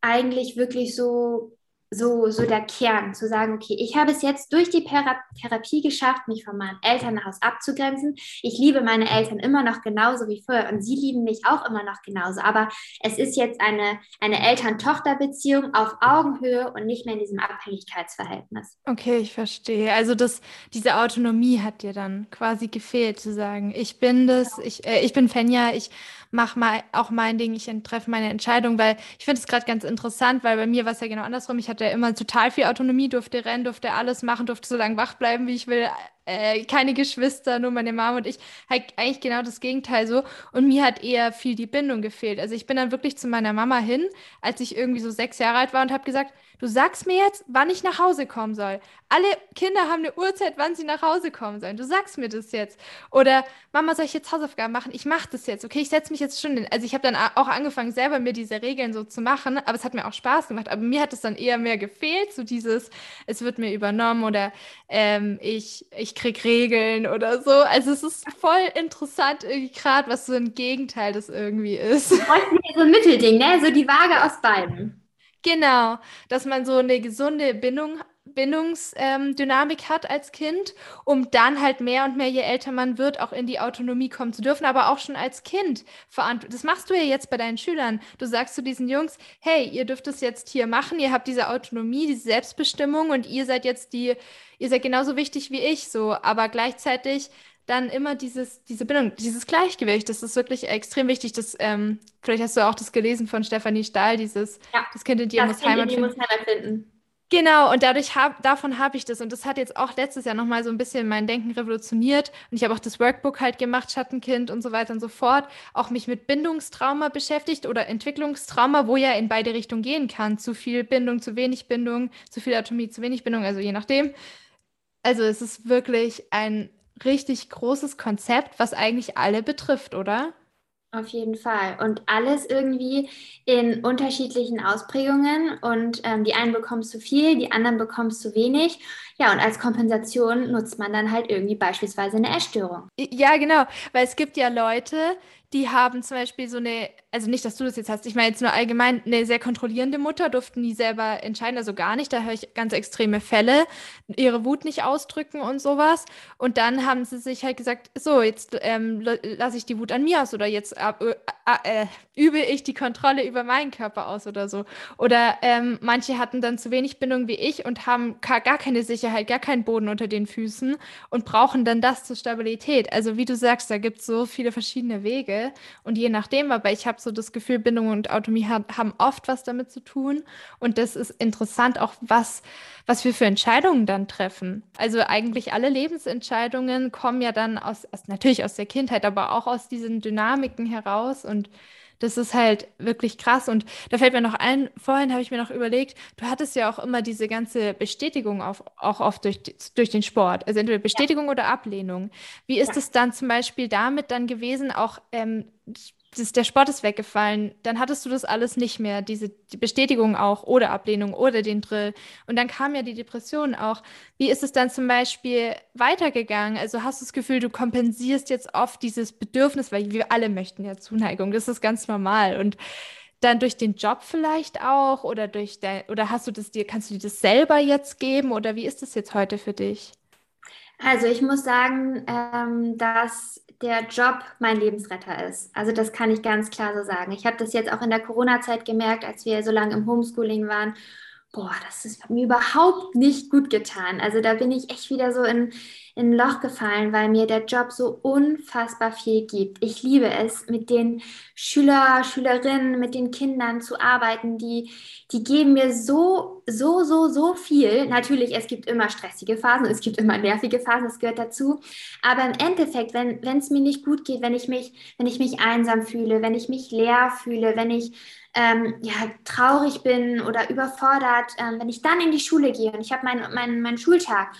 eigentlich wirklich so so, so der Kern, zu sagen, okay, ich habe es jetzt durch die Therapie geschafft, mich von meinem Elternhaus abzugrenzen. Ich liebe meine Eltern immer noch genauso wie vorher und sie lieben mich auch immer noch genauso. Aber es ist jetzt eine, eine Eltern-Tochter-Beziehung auf Augenhöhe und nicht mehr in diesem Abhängigkeitsverhältnis. Okay, ich verstehe. Also das, diese Autonomie hat dir dann quasi gefehlt, zu sagen, ich bin das, ich, äh, ich bin Fenja, ich mache mal auch mein Ding, ich treffe meine Entscheidung, weil ich finde es gerade ganz interessant, weil bei mir war es ja genau andersrum. Ich hatte ja immer total viel Autonomie, durfte rennen, durfte alles machen, durfte so lange wach bleiben, wie ich will. Äh, keine Geschwister, nur meine Mama und ich. Halt eigentlich genau das Gegenteil so. Und mir hat eher viel die Bindung gefehlt. Also ich bin dann wirklich zu meiner Mama hin, als ich irgendwie so sechs Jahre alt war und habe gesagt, du sagst mir jetzt, wann ich nach Hause kommen soll. Alle Kinder haben eine Uhrzeit, wann sie nach Hause kommen sollen. Du sagst mir das jetzt. Oder Mama, soll ich jetzt Hausaufgaben machen? Ich mache das jetzt. Okay, ich setze mich jetzt schon hin. Also ich habe dann auch angefangen, selber mir diese Regeln so zu machen, aber es hat mir auch Spaß gemacht. Aber mir hat es dann eher mehr gefehlt, so dieses, es wird mir übernommen oder ähm, ich, ich krieg Regeln oder so. Also es ist voll interessant, gerade was so ein Gegenteil das irgendwie ist. So ein Mittelding, ne? So die Waage aus beiden. Genau, dass man so eine gesunde Bindung, Bindungsdynamik ähm, hat als Kind, um dann halt mehr und mehr, je älter man wird, auch in die Autonomie kommen zu dürfen, aber auch schon als Kind verantwortlich. Das machst du ja jetzt bei deinen Schülern. Du sagst zu diesen Jungs, hey, ihr dürft es jetzt hier machen, ihr habt diese Autonomie, diese Selbstbestimmung und ihr seid jetzt die, ihr seid genauso wichtig wie ich, so, aber gleichzeitig dann immer dieses, diese Bindung, dieses Gleichgewicht, das ist wirklich extrem wichtig. Das, ähm, vielleicht hast du auch das gelesen von Stefanie Stahl, dieses ja, das Kind in dir muss Heimat finden. Genau, und dadurch hab, davon habe ich das. Und das hat jetzt auch letztes Jahr nochmal so ein bisschen mein Denken revolutioniert. Und ich habe auch das Workbook halt gemacht, Schattenkind und so weiter und so fort. Auch mich mit Bindungstrauma beschäftigt oder Entwicklungstrauma, wo ja in beide Richtungen gehen kann. Zu viel Bindung, zu wenig Bindung, zu viel Atomie, zu wenig Bindung, also je nachdem. Also es ist wirklich ein richtig großes Konzept, was eigentlich alle betrifft, oder? Auf jeden Fall. Und alles irgendwie in unterschiedlichen Ausprägungen. Und ähm, die einen bekommen zu viel, die anderen bekommen zu wenig. Ja, und als Kompensation nutzt man dann halt irgendwie beispielsweise eine Essstörung. Ja, genau. Weil es gibt ja Leute, die haben zum Beispiel so eine, also nicht, dass du das jetzt hast, ich meine jetzt nur allgemein, eine sehr kontrollierende Mutter, durften nie selber entscheiden, also gar nicht, da höre ich ganz extreme Fälle, ihre Wut nicht ausdrücken und sowas. Und dann haben sie sich halt gesagt, so, jetzt ähm, lasse ich die Wut an mir aus oder jetzt äh, äh, übe ich die Kontrolle über meinen Körper aus oder so. Oder ähm, manche hatten dann zu wenig Bindung wie ich und haben gar keine Sicherheit, gar keinen Boden unter den Füßen und brauchen dann das zur Stabilität. Also wie du sagst, da gibt es so viele verschiedene Wege. Und je nachdem, aber ich habe so das Gefühl, Bindung und Autonomie haben oft was damit zu tun. Und das ist interessant auch, was, was wir für Entscheidungen dann treffen. Also eigentlich alle Lebensentscheidungen kommen ja dann aus, aus natürlich aus der Kindheit, aber auch aus diesen Dynamiken heraus. Und Das ist halt wirklich krass. Und da fällt mir noch ein, vorhin habe ich mir noch überlegt, du hattest ja auch immer diese ganze Bestätigung auf, auch oft durch, durch den Sport. Also entweder Bestätigung ja. oder Ablehnung. Wie ist es ja. dann zum Beispiel damit dann gewesen, auch ähm, das, der Sport ist weggefallen, dann hattest du das alles nicht mehr, diese die Bestätigung auch oder Ablehnung oder den Drill. Und dann kam ja die Depression auch. Wie ist es dann zum Beispiel weitergegangen? Also hast du das Gefühl, du kompensierst jetzt oft dieses Bedürfnis, weil wir alle möchten ja Zuneigung, das ist ganz normal. Und dann durch den Job vielleicht auch oder durch dein, oder hast du das dir, kannst du dir das selber jetzt geben oder wie ist das jetzt heute für dich? Also ich muss sagen, ähm, dass der Job mein Lebensretter ist. Also das kann ich ganz klar so sagen. Ich habe das jetzt auch in der Corona-Zeit gemerkt, als wir so lange im Homeschooling waren. Boah, das ist mir überhaupt nicht gut getan. Also da bin ich echt wieder so in, in ein Loch gefallen, weil mir der Job so unfassbar viel gibt. Ich liebe es, mit den Schüler, Schülerinnen, mit den Kindern zu arbeiten. Die, die geben mir so, so, so, so viel. Natürlich, es gibt immer stressige Phasen, es gibt immer nervige Phasen, das gehört dazu. Aber im Endeffekt, wenn es mir nicht gut geht, wenn ich mich, wenn ich mich einsam fühle, wenn ich mich leer fühle, wenn ich ähm, ja, traurig bin oder überfordert, ähm, wenn ich dann in die Schule gehe und ich habe meinen mein, mein Schultag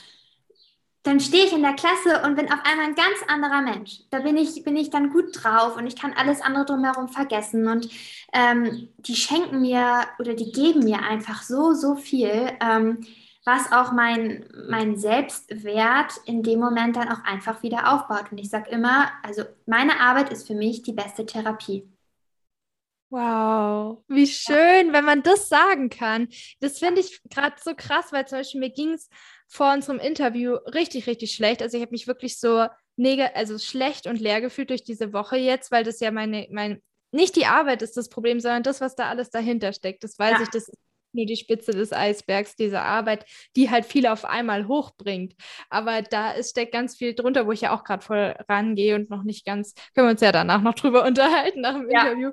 dann stehe ich in der Klasse und bin auf einmal ein ganz anderer Mensch. Da bin ich, bin ich dann gut drauf und ich kann alles andere drumherum vergessen. Und ähm, die schenken mir oder die geben mir einfach so, so viel, ähm, was auch mein, mein Selbstwert in dem Moment dann auch einfach wieder aufbaut. Und ich sage immer, also meine Arbeit ist für mich die beste Therapie. Wow, wie schön, wenn man das sagen kann. Das finde ich gerade so krass, weil zum Beispiel mir ging es vor unserem Interview richtig, richtig schlecht. Also ich habe mich wirklich so neg also schlecht und leer gefühlt durch diese Woche jetzt, weil das ja meine, mein, nicht die Arbeit ist das Problem, sondern das, was da alles dahinter steckt. Das weiß ja. ich, das ist nur die Spitze des Eisbergs, diese Arbeit, die halt viel auf einmal hochbringt. Aber da ist, steckt ganz viel drunter, wo ich ja auch gerade voll rangehe und noch nicht ganz, können wir uns ja danach noch drüber unterhalten nach dem ja. Interview.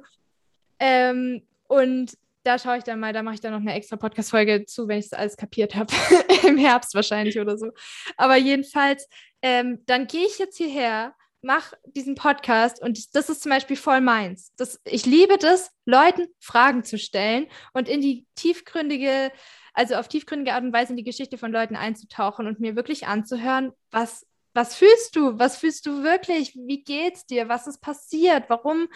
Ähm, und da schaue ich dann mal, da mache ich dann noch eine extra Podcast-Folge zu, wenn ich das alles kapiert habe. Im Herbst wahrscheinlich oder so. Aber jedenfalls, ähm, dann gehe ich jetzt hierher, mache diesen Podcast und das ist zum Beispiel voll meins. Das, ich liebe das, Leuten Fragen zu stellen und in die tiefgründige, also auf tiefgründige Art und Weise in die Geschichte von Leuten einzutauchen und mir wirklich anzuhören, was was fühlst du? Was fühlst du wirklich? Wie geht's dir? Was ist passiert? Warum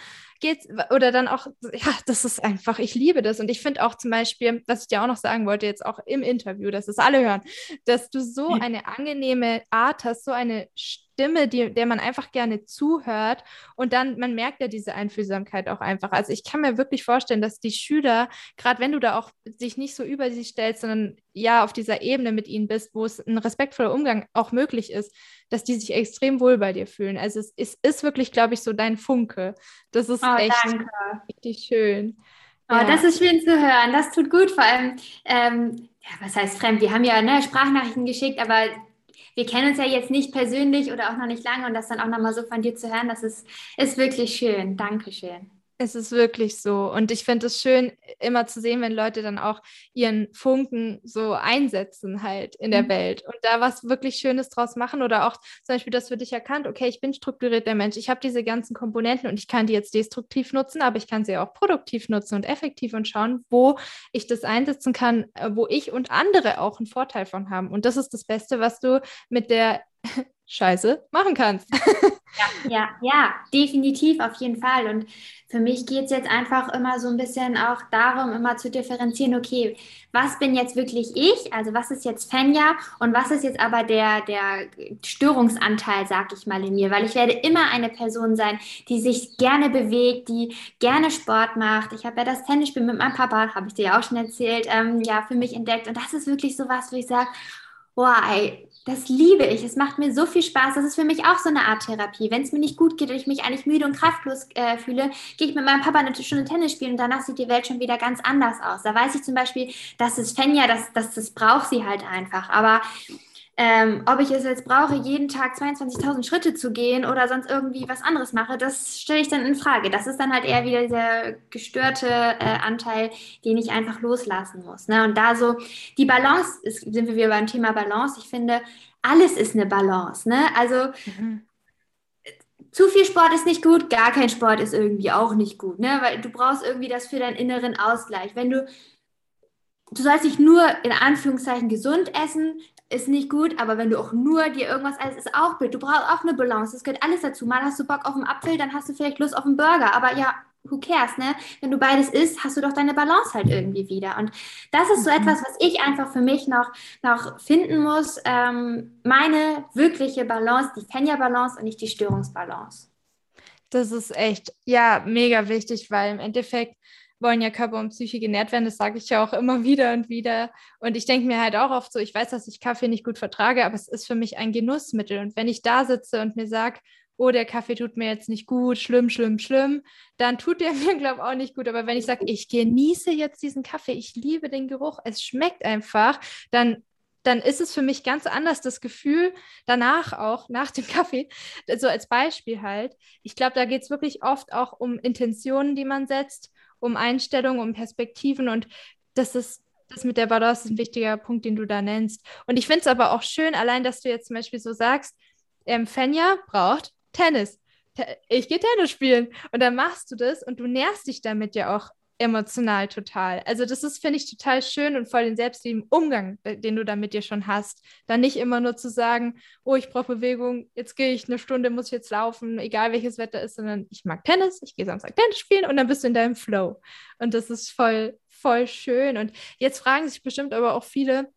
geht's? Oder dann auch, ja, das ist einfach, ich liebe das. Und ich finde auch zum Beispiel, was ich dir auch noch sagen wollte, jetzt auch im Interview, dass es alle hören, dass du so eine angenehme Art hast, so eine Stimme, die, der man einfach gerne zuhört. Und dann, man merkt ja diese Einfühlsamkeit auch einfach. Also ich kann mir wirklich vorstellen, dass die Schüler, gerade wenn du da auch sich nicht so über sie stellst, sondern ja auf dieser Ebene mit ihnen bist, wo es ein respektvoller Umgang auch möglich ist, dass die sich extrem wohl bei dir fühlen. Also es, es ist wirklich, glaube ich, so dein Funke. Das ist oh, echt danke. richtig schön. Oh, ja. das ist schön zu hören. Das tut gut. Vor allem, ähm, ja, was heißt fremd? Wir haben ja ne, Sprachnachrichten geschickt, aber wir kennen uns ja jetzt nicht persönlich oder auch noch nicht lange und das dann auch nochmal so von dir zu hören, das ist, ist wirklich schön. Dankeschön. Es ist wirklich so. Und ich finde es schön, immer zu sehen, wenn Leute dann auch ihren Funken so einsetzen halt in der mhm. Welt und da was wirklich Schönes draus machen oder auch zum Beispiel das für dich erkannt, okay, ich bin strukturierter Mensch, ich habe diese ganzen Komponenten und ich kann die jetzt destruktiv nutzen, aber ich kann sie auch produktiv nutzen und effektiv und schauen, wo ich das einsetzen kann, äh, wo ich und andere auch einen Vorteil von haben. Und das ist das Beste, was du mit der Scheiße machen kannst. Ja, ja, ja, definitiv, auf jeden Fall. Und für mich geht es jetzt einfach immer so ein bisschen auch darum, immer zu differenzieren, okay, was bin jetzt wirklich ich, also was ist jetzt Fenja und was ist jetzt aber der, der Störungsanteil, sag ich mal, in mir, weil ich werde immer eine Person sein, die sich gerne bewegt, die gerne Sport macht. Ich habe ja das Tennisspiel mit meinem Papa, habe ich dir ja auch schon erzählt, ähm, ja, für mich entdeckt. Und das ist wirklich so was, wo ich sage, boah, ey, das liebe ich. Es macht mir so viel Spaß. Das ist für mich auch so eine Art Therapie. Wenn es mir nicht gut geht und ich mich eigentlich müde und kraftlos äh, fühle, gehe ich mit meinem Papa eine Stunde Tennis spielen und danach sieht die Welt schon wieder ganz anders aus. Da weiß ich zum Beispiel, dass es Fenja, das, das, das braucht sie halt einfach. Aber ähm, ob ich es jetzt brauche, jeden Tag 22.000 Schritte zu gehen oder sonst irgendwie was anderes mache, das stelle ich dann in Frage. Das ist dann halt eher wieder der gestörte äh, Anteil, den ich einfach loslassen muss. Ne? Und da so die Balance, ist, sind wir wieder beim Thema Balance. Ich finde, alles ist eine Balance. Ne? Also mhm zu viel Sport ist nicht gut, gar kein Sport ist irgendwie auch nicht gut, ne? Weil du brauchst irgendwie das für deinen inneren Ausgleich. Wenn du, du sollst nicht nur in Anführungszeichen gesund essen, ist nicht gut, aber wenn du auch nur dir irgendwas alles ist auch gut. Du brauchst auch eine Balance. Das gehört alles dazu. Mal hast du Bock auf einen Apfel, dann hast du vielleicht Lust auf einen Burger. Aber ja, who cares, ne? Wenn du beides isst, hast du doch deine Balance halt irgendwie wieder. Und das ist so mhm. etwas, was ich einfach für mich noch, noch finden muss. Ähm, meine wirkliche Balance, die Fenja-Balance und nicht die Störungsbalance. Das ist echt, ja, mega wichtig, weil im Endeffekt wollen ja Körper und Psyche genährt werden. Das sage ich ja auch immer wieder und wieder. Und ich denke mir halt auch oft so, ich weiß, dass ich Kaffee nicht gut vertrage, aber es ist für mich ein Genussmittel. Und wenn ich da sitze und mir sage, oh, der Kaffee tut mir jetzt nicht gut, schlimm, schlimm, schlimm, dann tut der mir, glaube ich, auch nicht gut. Aber wenn ich sage, ich genieße jetzt diesen Kaffee, ich liebe den Geruch, es schmeckt einfach, dann dann ist es für mich ganz anders das Gefühl danach auch, nach dem Kaffee, so als Beispiel halt. Ich glaube, da geht es wirklich oft auch um Intentionen, die man setzt um Einstellungen, um Perspektiven und das ist das mit der Balance ein wichtiger Punkt, den du da nennst. Und ich finde es aber auch schön, allein, dass du jetzt zum Beispiel so sagst, ähm, Fenja braucht Tennis. Ich gehe Tennis spielen. Und dann machst du das und du nährst dich damit ja auch emotional total. Also das ist, finde ich, total schön und voll den selbstlieben Umgang, den du da mit dir schon hast. Dann nicht immer nur zu sagen, oh, ich brauche Bewegung, jetzt gehe ich eine Stunde, muss ich jetzt laufen, egal welches Wetter ist, sondern ich mag Tennis, ich gehe Samstag Tennis spielen und dann bist du in deinem Flow. Und das ist voll, voll schön. Und jetzt fragen sich bestimmt aber auch viele,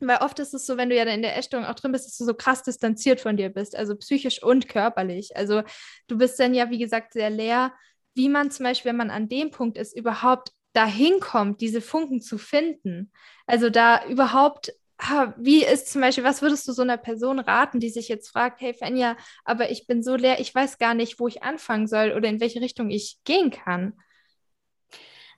weil oft ist es so, wenn du ja in der Essstörung auch drin bist, dass du so krass distanziert von dir bist, also psychisch und körperlich. Also du bist dann ja, wie gesagt, sehr leer wie man zum Beispiel, wenn man an dem Punkt ist, überhaupt dahin kommt, diese Funken zu finden. Also da überhaupt, wie ist zum Beispiel, was würdest du so einer Person raten, die sich jetzt fragt, hey Fenja, aber ich bin so leer, ich weiß gar nicht, wo ich anfangen soll oder in welche Richtung ich gehen kann?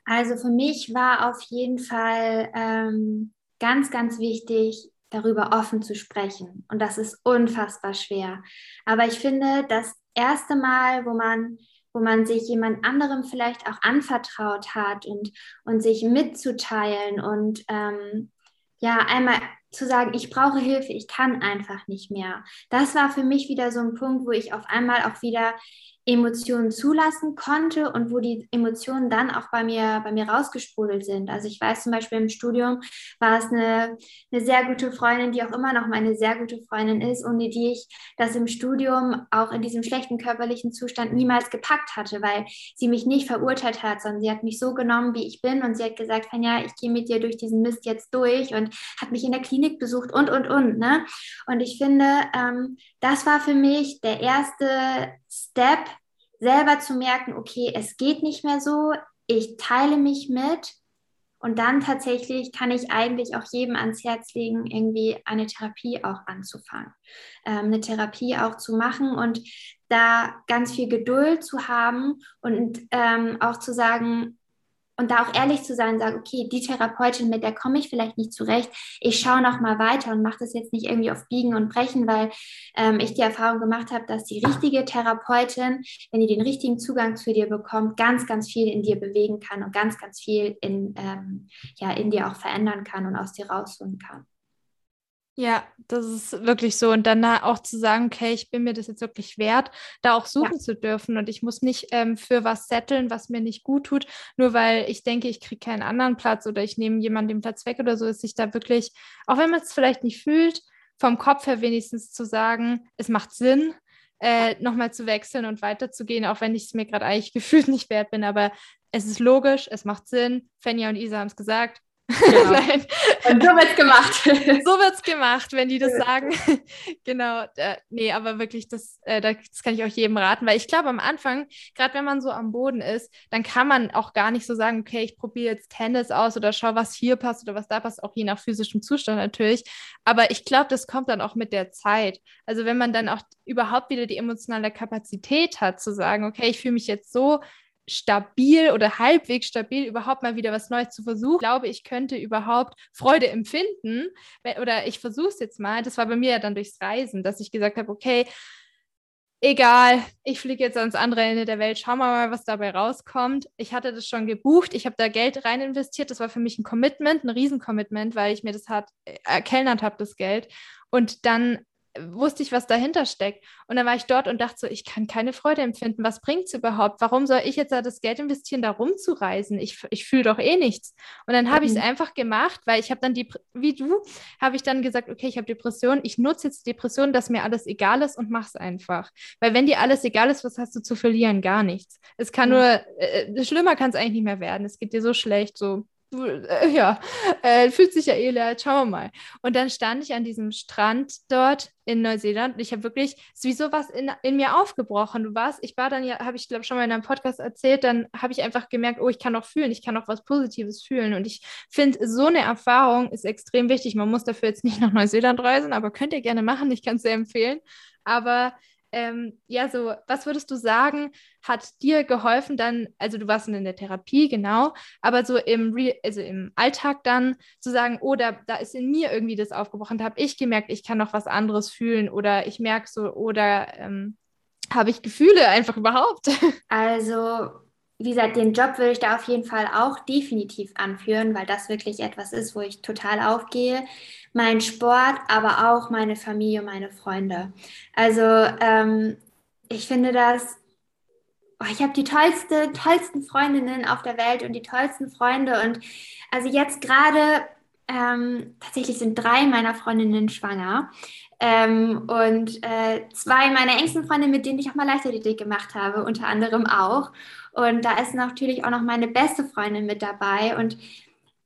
Also für mich war auf jeden Fall ähm, ganz, ganz wichtig, darüber offen zu sprechen. Und das ist unfassbar schwer. Aber ich finde, das erste Mal, wo man wo man sich jemand anderem vielleicht auch anvertraut hat und, und sich mitzuteilen und ähm, ja, einmal zu sagen, ich brauche Hilfe, ich kann einfach nicht mehr. Das war für mich wieder so ein Punkt, wo ich auf einmal auch wieder Emotionen zulassen konnte und wo die Emotionen dann auch bei mir, bei mir rausgesprudelt sind. Also ich weiß zum Beispiel im Studium war es eine, eine sehr gute Freundin, die auch immer noch meine sehr gute Freundin ist, ohne die ich das im Studium auch in diesem schlechten körperlichen Zustand niemals gepackt hatte, weil sie mich nicht verurteilt hat, sondern sie hat mich so genommen, wie ich bin und sie hat gesagt, ja, ich gehe mit dir durch diesen Mist jetzt durch und hat mich in der Klinik besucht und, und, und. Ne? Und ich finde, ähm, das war für mich der erste Step, selber zu merken, okay, es geht nicht mehr so, ich teile mich mit und dann tatsächlich kann ich eigentlich auch jedem ans Herz legen, irgendwie eine Therapie auch anzufangen, ähm, eine Therapie auch zu machen und da ganz viel Geduld zu haben und ähm, auch zu sagen, und da auch ehrlich zu sein, sagen, okay, die Therapeutin, mit der komme ich vielleicht nicht zurecht. Ich schaue noch mal weiter und mache das jetzt nicht irgendwie auf Biegen und Brechen, weil ähm, ich die Erfahrung gemacht habe, dass die richtige Therapeutin, wenn die den richtigen Zugang zu dir bekommt, ganz, ganz viel in dir bewegen kann und ganz, ganz viel in, ähm, ja, in dir auch verändern kann und aus dir rausholen kann. Ja, das ist wirklich so. Und dann auch zu sagen, okay, ich bin mir das jetzt wirklich wert, da auch suchen ja. zu dürfen. Und ich muss nicht ähm, für was setteln, was mir nicht gut tut, nur weil ich denke, ich kriege keinen anderen Platz oder ich nehme jemanden den Platz weg oder so, ist sich da wirklich, auch wenn man es vielleicht nicht fühlt, vom Kopf her wenigstens zu sagen, es macht Sinn, äh, nochmal zu wechseln und weiterzugehen, auch wenn ich es mir gerade eigentlich gefühlt nicht wert bin. Aber es ist logisch, es macht Sinn. Fenja und Isa haben es gesagt, Genau. Nein. Und so wird es gemacht. so wird es gemacht, wenn die das sagen. genau. Äh, nee, aber wirklich, das, äh, das kann ich auch jedem raten, weil ich glaube, am Anfang, gerade wenn man so am Boden ist, dann kann man auch gar nicht so sagen, okay, ich probiere jetzt Tennis aus oder schau, was hier passt oder was da passt, auch je nach physischem Zustand natürlich. Aber ich glaube, das kommt dann auch mit der Zeit. Also wenn man dann auch überhaupt wieder die emotionale Kapazität hat, zu sagen, okay, ich fühle mich jetzt so stabil oder halbwegs stabil überhaupt mal wieder was Neues zu versuchen. Ich glaube, ich könnte überhaupt Freude empfinden oder ich versuche es jetzt mal. Das war bei mir ja dann durchs Reisen, dass ich gesagt habe, okay, egal, ich fliege jetzt ans andere Ende der Welt, schauen wir mal, was dabei rauskommt. Ich hatte das schon gebucht, ich habe da Geld rein investiert, das war für mich ein Commitment, ein Riesencommitment, weil ich mir das hat, äh, erkellnert habe, das Geld. Und dann wusste ich, was dahinter steckt. Und dann war ich dort und dachte so, ich kann keine Freude empfinden. Was bringt es überhaupt? Warum soll ich jetzt da das Geld investieren, da rumzureisen? Ich, ich fühle doch eh nichts. Und dann habe mhm. ich es einfach gemacht, weil ich habe dann die, wie du, habe ich dann gesagt, okay, ich habe Depression, ich nutze jetzt Depression, dass mir alles egal ist und mache es einfach. Weil wenn dir alles egal ist, was hast du zu verlieren? Gar nichts. Es kann mhm. nur, äh, äh schlimmer kann es eigentlich nicht mehr werden. Es geht dir so schlecht, so äh, ja, äh, fühlt sich ja eh leer, schauen wir mal. Und dann stand ich an diesem Strand dort in Neuseeland und ich habe wirklich, wie sowas in, in mir aufgebrochen. Du warst, ich war dann ja, habe ich glaube schon mal in einem Podcast erzählt, dann habe ich einfach gemerkt, oh, ich kann auch fühlen, ich kann auch was Positives fühlen. Und ich finde, so eine Erfahrung ist extrem wichtig. Man muss dafür jetzt nicht nach Neuseeland reisen, aber könnt ihr gerne machen, ich kann es sehr empfehlen. Aber ähm, ja, so, was würdest du sagen, hat dir geholfen dann, also du warst in der Therapie, genau, aber so im, Re also im Alltag dann zu sagen, oh, da, da ist in mir irgendwie das aufgebrochen, da habe ich gemerkt, ich kann noch was anderes fühlen oder ich merke so, oder ähm, habe ich Gefühle einfach überhaupt? Also wie gesagt, den Job würde ich da auf jeden Fall auch definitiv anführen, weil das wirklich etwas ist, wo ich total aufgehe. Mein Sport, aber auch meine Familie, meine Freunde. Also ähm, ich finde das, oh, ich habe die tollste, tollsten Freundinnen auf der Welt und die tollsten Freunde. Und also jetzt gerade, ähm, tatsächlich sind drei meiner Freundinnen schwanger. Ähm, und äh, zwei meiner engsten Freunde, mit denen ich auch mal Leichtathletik gemacht habe, unter anderem auch. Und da ist natürlich auch noch meine beste Freundin mit dabei. Und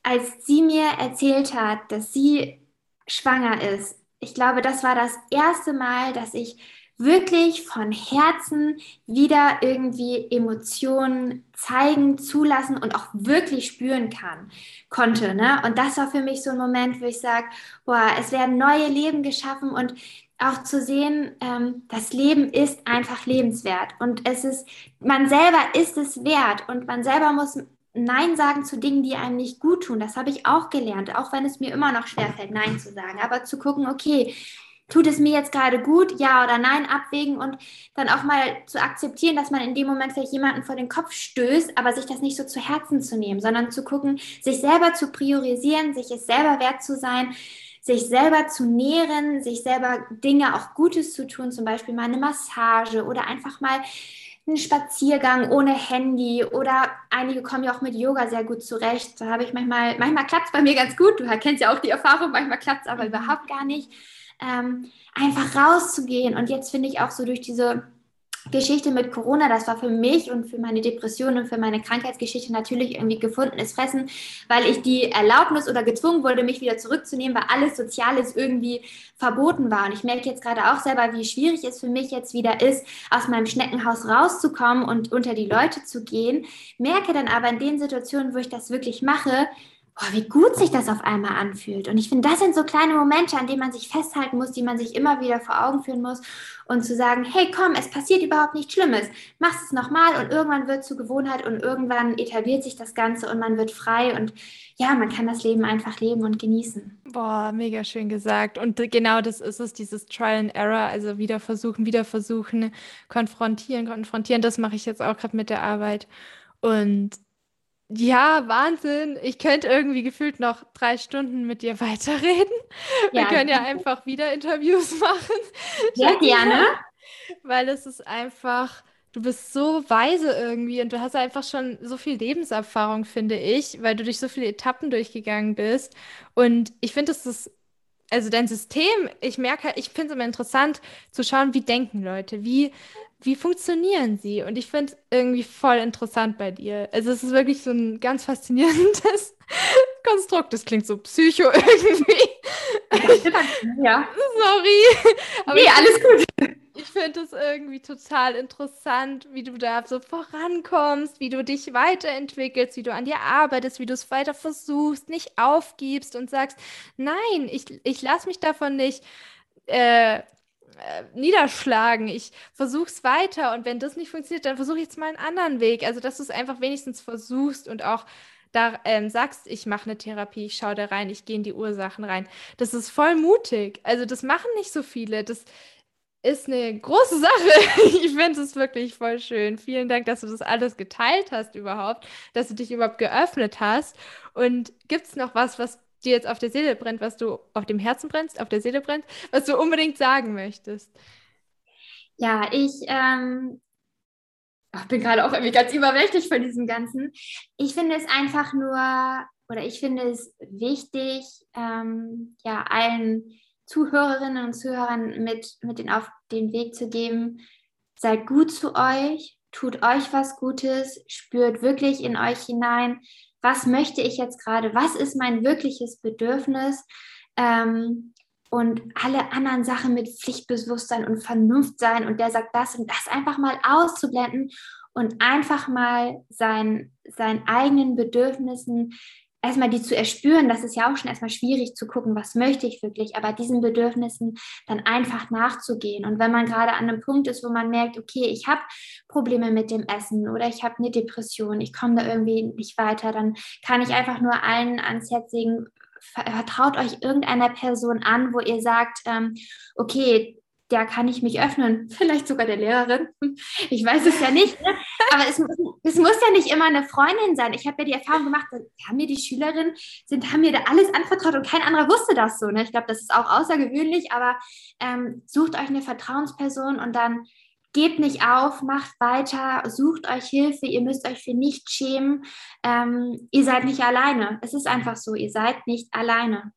als sie mir erzählt hat, dass sie schwanger ist, ich glaube, das war das erste Mal, dass ich wirklich von Herzen wieder irgendwie Emotionen zeigen, zulassen und auch wirklich spüren kann, konnte. Ne? Und das war für mich so ein Moment, wo ich sage, boah, es werden neue Leben geschaffen und auch zu sehen, ähm, das Leben ist einfach lebenswert und es ist, man selber ist es wert und man selber muss Nein sagen zu Dingen, die einem nicht gut tun. Das habe ich auch gelernt, auch wenn es mir immer noch schwerfällt, Nein zu sagen. Aber zu gucken, okay, tut es mir jetzt gerade gut, ja oder nein, abwägen und dann auch mal zu akzeptieren, dass man in dem Moment vielleicht jemanden vor den Kopf stößt, aber sich das nicht so zu Herzen zu nehmen, sondern zu gucken, sich selber zu priorisieren, sich es selber wert zu sein, sich selber zu nähren, sich selber Dinge auch Gutes zu tun, zum Beispiel mal eine Massage oder einfach mal einen Spaziergang ohne Handy oder einige kommen ja auch mit Yoga sehr gut zurecht. Da habe ich manchmal, manchmal klappt es bei mir ganz gut. Du kennst ja auch die Erfahrung, manchmal klappt es aber mhm. überhaupt gar nicht ähm, einfach rauszugehen. Und jetzt finde ich auch so durch diese Geschichte mit Corona, das war für mich und für meine Depression und für meine Krankheitsgeschichte natürlich irgendwie gefundenes Fressen, weil ich die Erlaubnis oder gezwungen wurde, mich wieder zurückzunehmen, weil alles Soziales irgendwie verboten war. Und ich merke jetzt gerade auch selber, wie schwierig es für mich jetzt wieder ist, aus meinem Schneckenhaus rauszukommen und unter die Leute zu gehen. Merke dann aber in den Situationen, wo ich das wirklich mache, boah, wie gut sich das auf einmal anfühlt. Und ich finde, das sind so kleine Momente, an denen man sich festhalten muss, die man sich immer wieder vor Augen führen muss und zu sagen, hey, komm, es passiert überhaupt nichts Schlimmes. Mach es nochmal und irgendwann wird es zur Gewohnheit und irgendwann etabliert sich das Ganze und man wird frei und ja, man kann das Leben einfach leben und genießen. Boah, mega schön gesagt. Und genau das ist es, dieses Trial and Error, also wieder versuchen, wieder versuchen, konfrontieren, konfrontieren. Das mache ich jetzt auch gerade mit der Arbeit. Und ja, Wahnsinn. Ich könnte irgendwie gefühlt noch drei Stunden mit dir weiterreden. Wir können ja einfach wieder Interviews machen. Sehr gerne. Weil es ist einfach, du bist so weise irgendwie und du hast einfach schon so viel Lebenserfahrung, finde ich, weil du durch so viele Etappen durchgegangen bist. Und ich finde, es ist also dein System, ich merke, ich finde es immer interessant zu schauen, wie denken Leute, wie wie funktionieren sie? Und ich finde es irgendwie voll interessant bei dir. Also es ist wirklich so ein ganz faszinierendes Konstrukt. Das klingt so psycho irgendwie. Ja. Sorry. Aber nee, alles gut. Ich finde es irgendwie total interessant, wie du da so vorankommst, wie du dich weiterentwickelst, wie du an dir arbeitest, wie du es weiter versuchst, nicht aufgibst und sagst, nein, ich, ich lasse mich davon nicht äh, äh, niederschlagen. Ich versuche es weiter und wenn das nicht funktioniert, dann versuche ich jetzt mal einen anderen Weg. Also, dass du es einfach wenigstens versuchst und auch da ähm, sagst, ich mache eine Therapie, ich schaue da rein, ich gehe in die Ursachen rein. Das ist voll mutig. Also, das machen nicht so viele. Das ist eine große Sache. Ich finde es wirklich voll schön. Vielen Dank, dass du das alles geteilt hast überhaupt, dass du dich überhaupt geöffnet hast. Und gibt es noch was, was dir jetzt auf der Seele brennt, was du auf dem Herzen brennst, auf der Seele brennt, was du unbedingt sagen möchtest. Ja, ich ähm, bin gerade auch irgendwie ganz überwältigt von diesem Ganzen. Ich finde es einfach nur, oder ich finde es wichtig, ähm, ja, allen Zuhörerinnen und Zuhörern mit, mit den auf den Weg zu geben, seid gut zu euch, tut euch was Gutes, spürt wirklich in euch hinein, was möchte ich jetzt gerade, was ist mein wirkliches Bedürfnis? Ähm, und alle anderen Sachen mit Pflichtbewusstsein und Vernunft sein. Und der sagt das und das einfach mal auszublenden und einfach mal sein, seinen eigenen Bedürfnissen erstmal die zu erspüren, das ist ja auch schon erstmal schwierig zu gucken, was möchte ich wirklich, aber diesen Bedürfnissen dann einfach nachzugehen. Und wenn man gerade an einem Punkt ist, wo man merkt, okay, ich habe Probleme mit dem Essen oder ich habe eine Depression, ich komme da irgendwie nicht weiter, dann kann ich einfach nur allen ans Herz legen, vertraut euch irgendeiner Person an, wo ihr sagt, ähm, okay, der kann ich mich öffnen, vielleicht sogar der Lehrerin. Ich weiß es ja nicht, ne? aber es, es, muss ja nicht immer eine Freundin sein. Ich habe ja die Erfahrung gemacht, haben mir die Schülerinnen, sind, haben mir da alles anvertraut und kein anderer wusste das so. Ne? Ich glaube, das ist auch außergewöhnlich, aber ähm, sucht euch eine Vertrauensperson und dann gebt nicht auf, macht weiter, sucht euch Hilfe, ihr müsst euch für nichts schämen. Ähm, ihr seid nicht alleine. Es ist einfach so, ihr seid nicht alleine.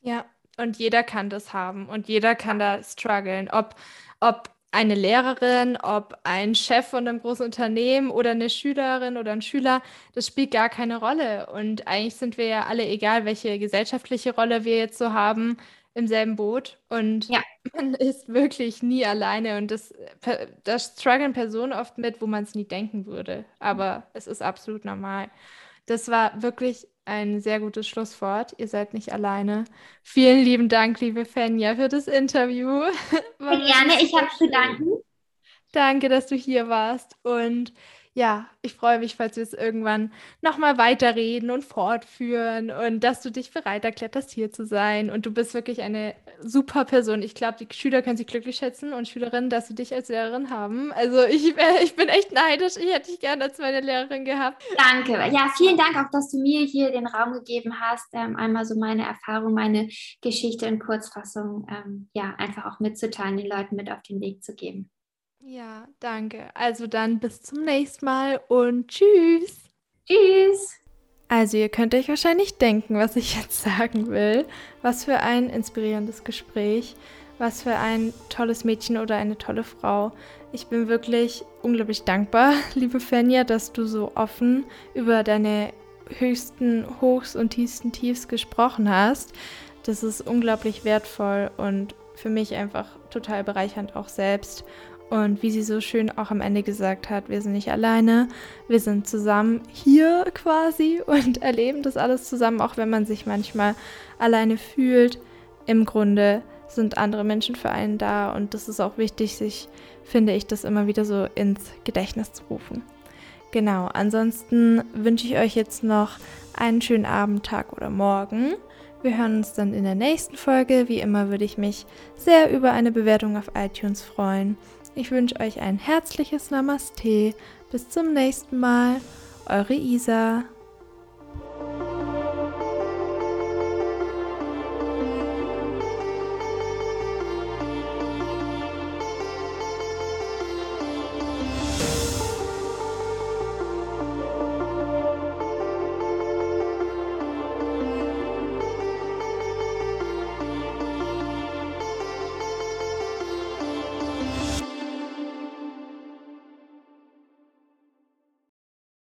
Ja, und jeder kann das haben und jeder kann da strugglen. Ob, ob eine Lehrerin, ob ein Chef von einem großen Unternehmen oder eine Schülerin oder ein Schüler, das spielt gar keine Rolle. Und eigentlich sind wir ja alle, egal welche gesellschaftliche Rolle wir jetzt so haben, im selben Boot. Und ja. man ist wirklich nie alleine. Und das, das strugglen Personen oft mit, wo man es nie denken würde. Aber es ist absolut normal. Das war wirklich ein sehr gutes Schlusswort. Ihr seid nicht alleine. Vielen lieben Dank, liebe Fenja, für das Interview. War gerne, ich habe zu danken. Danke, dass du hier warst. Und ja, ich freue mich, falls wir es irgendwann nochmal weiterreden und fortführen und dass du dich bereit erklärt hast, hier zu sein. Und du bist wirklich eine super Person. Ich glaube, die Schüler können sich glücklich schätzen und Schülerinnen, dass sie dich als Lehrerin haben. Also ich, äh, ich bin echt neidisch. Ich hätte dich gerne als meine Lehrerin gehabt. Danke. Ja, vielen Dank auch, dass du mir hier den Raum gegeben hast, ähm, einmal so meine Erfahrung, meine Geschichte in Kurzfassung, ähm, ja, einfach auch mitzuteilen, den Leuten mit auf den Weg zu geben. Ja, danke. Also dann bis zum nächsten Mal und tschüss. Tschüss. Also ihr könnt euch wahrscheinlich denken, was ich jetzt sagen will. Was für ein inspirierendes Gespräch. Was für ein tolles Mädchen oder eine tolle Frau. Ich bin wirklich unglaublich dankbar, liebe Fenja, dass du so offen über deine höchsten Hochs und tiefsten Tiefs gesprochen hast. Das ist unglaublich wertvoll und für mich einfach total bereichernd auch selbst. Und wie sie so schön auch am Ende gesagt hat, wir sind nicht alleine, wir sind zusammen hier quasi und erleben das alles zusammen, auch wenn man sich manchmal alleine fühlt. Im Grunde sind andere Menschen für einen da und das ist auch wichtig, sich, finde ich, das immer wieder so ins Gedächtnis zu rufen. Genau, ansonsten wünsche ich euch jetzt noch einen schönen Abend, Tag oder Morgen. Wir hören uns dann in der nächsten Folge. Wie immer würde ich mich sehr über eine Bewertung auf iTunes freuen. Ich wünsche euch ein herzliches Namaste. Bis zum nächsten Mal. Eure Isa.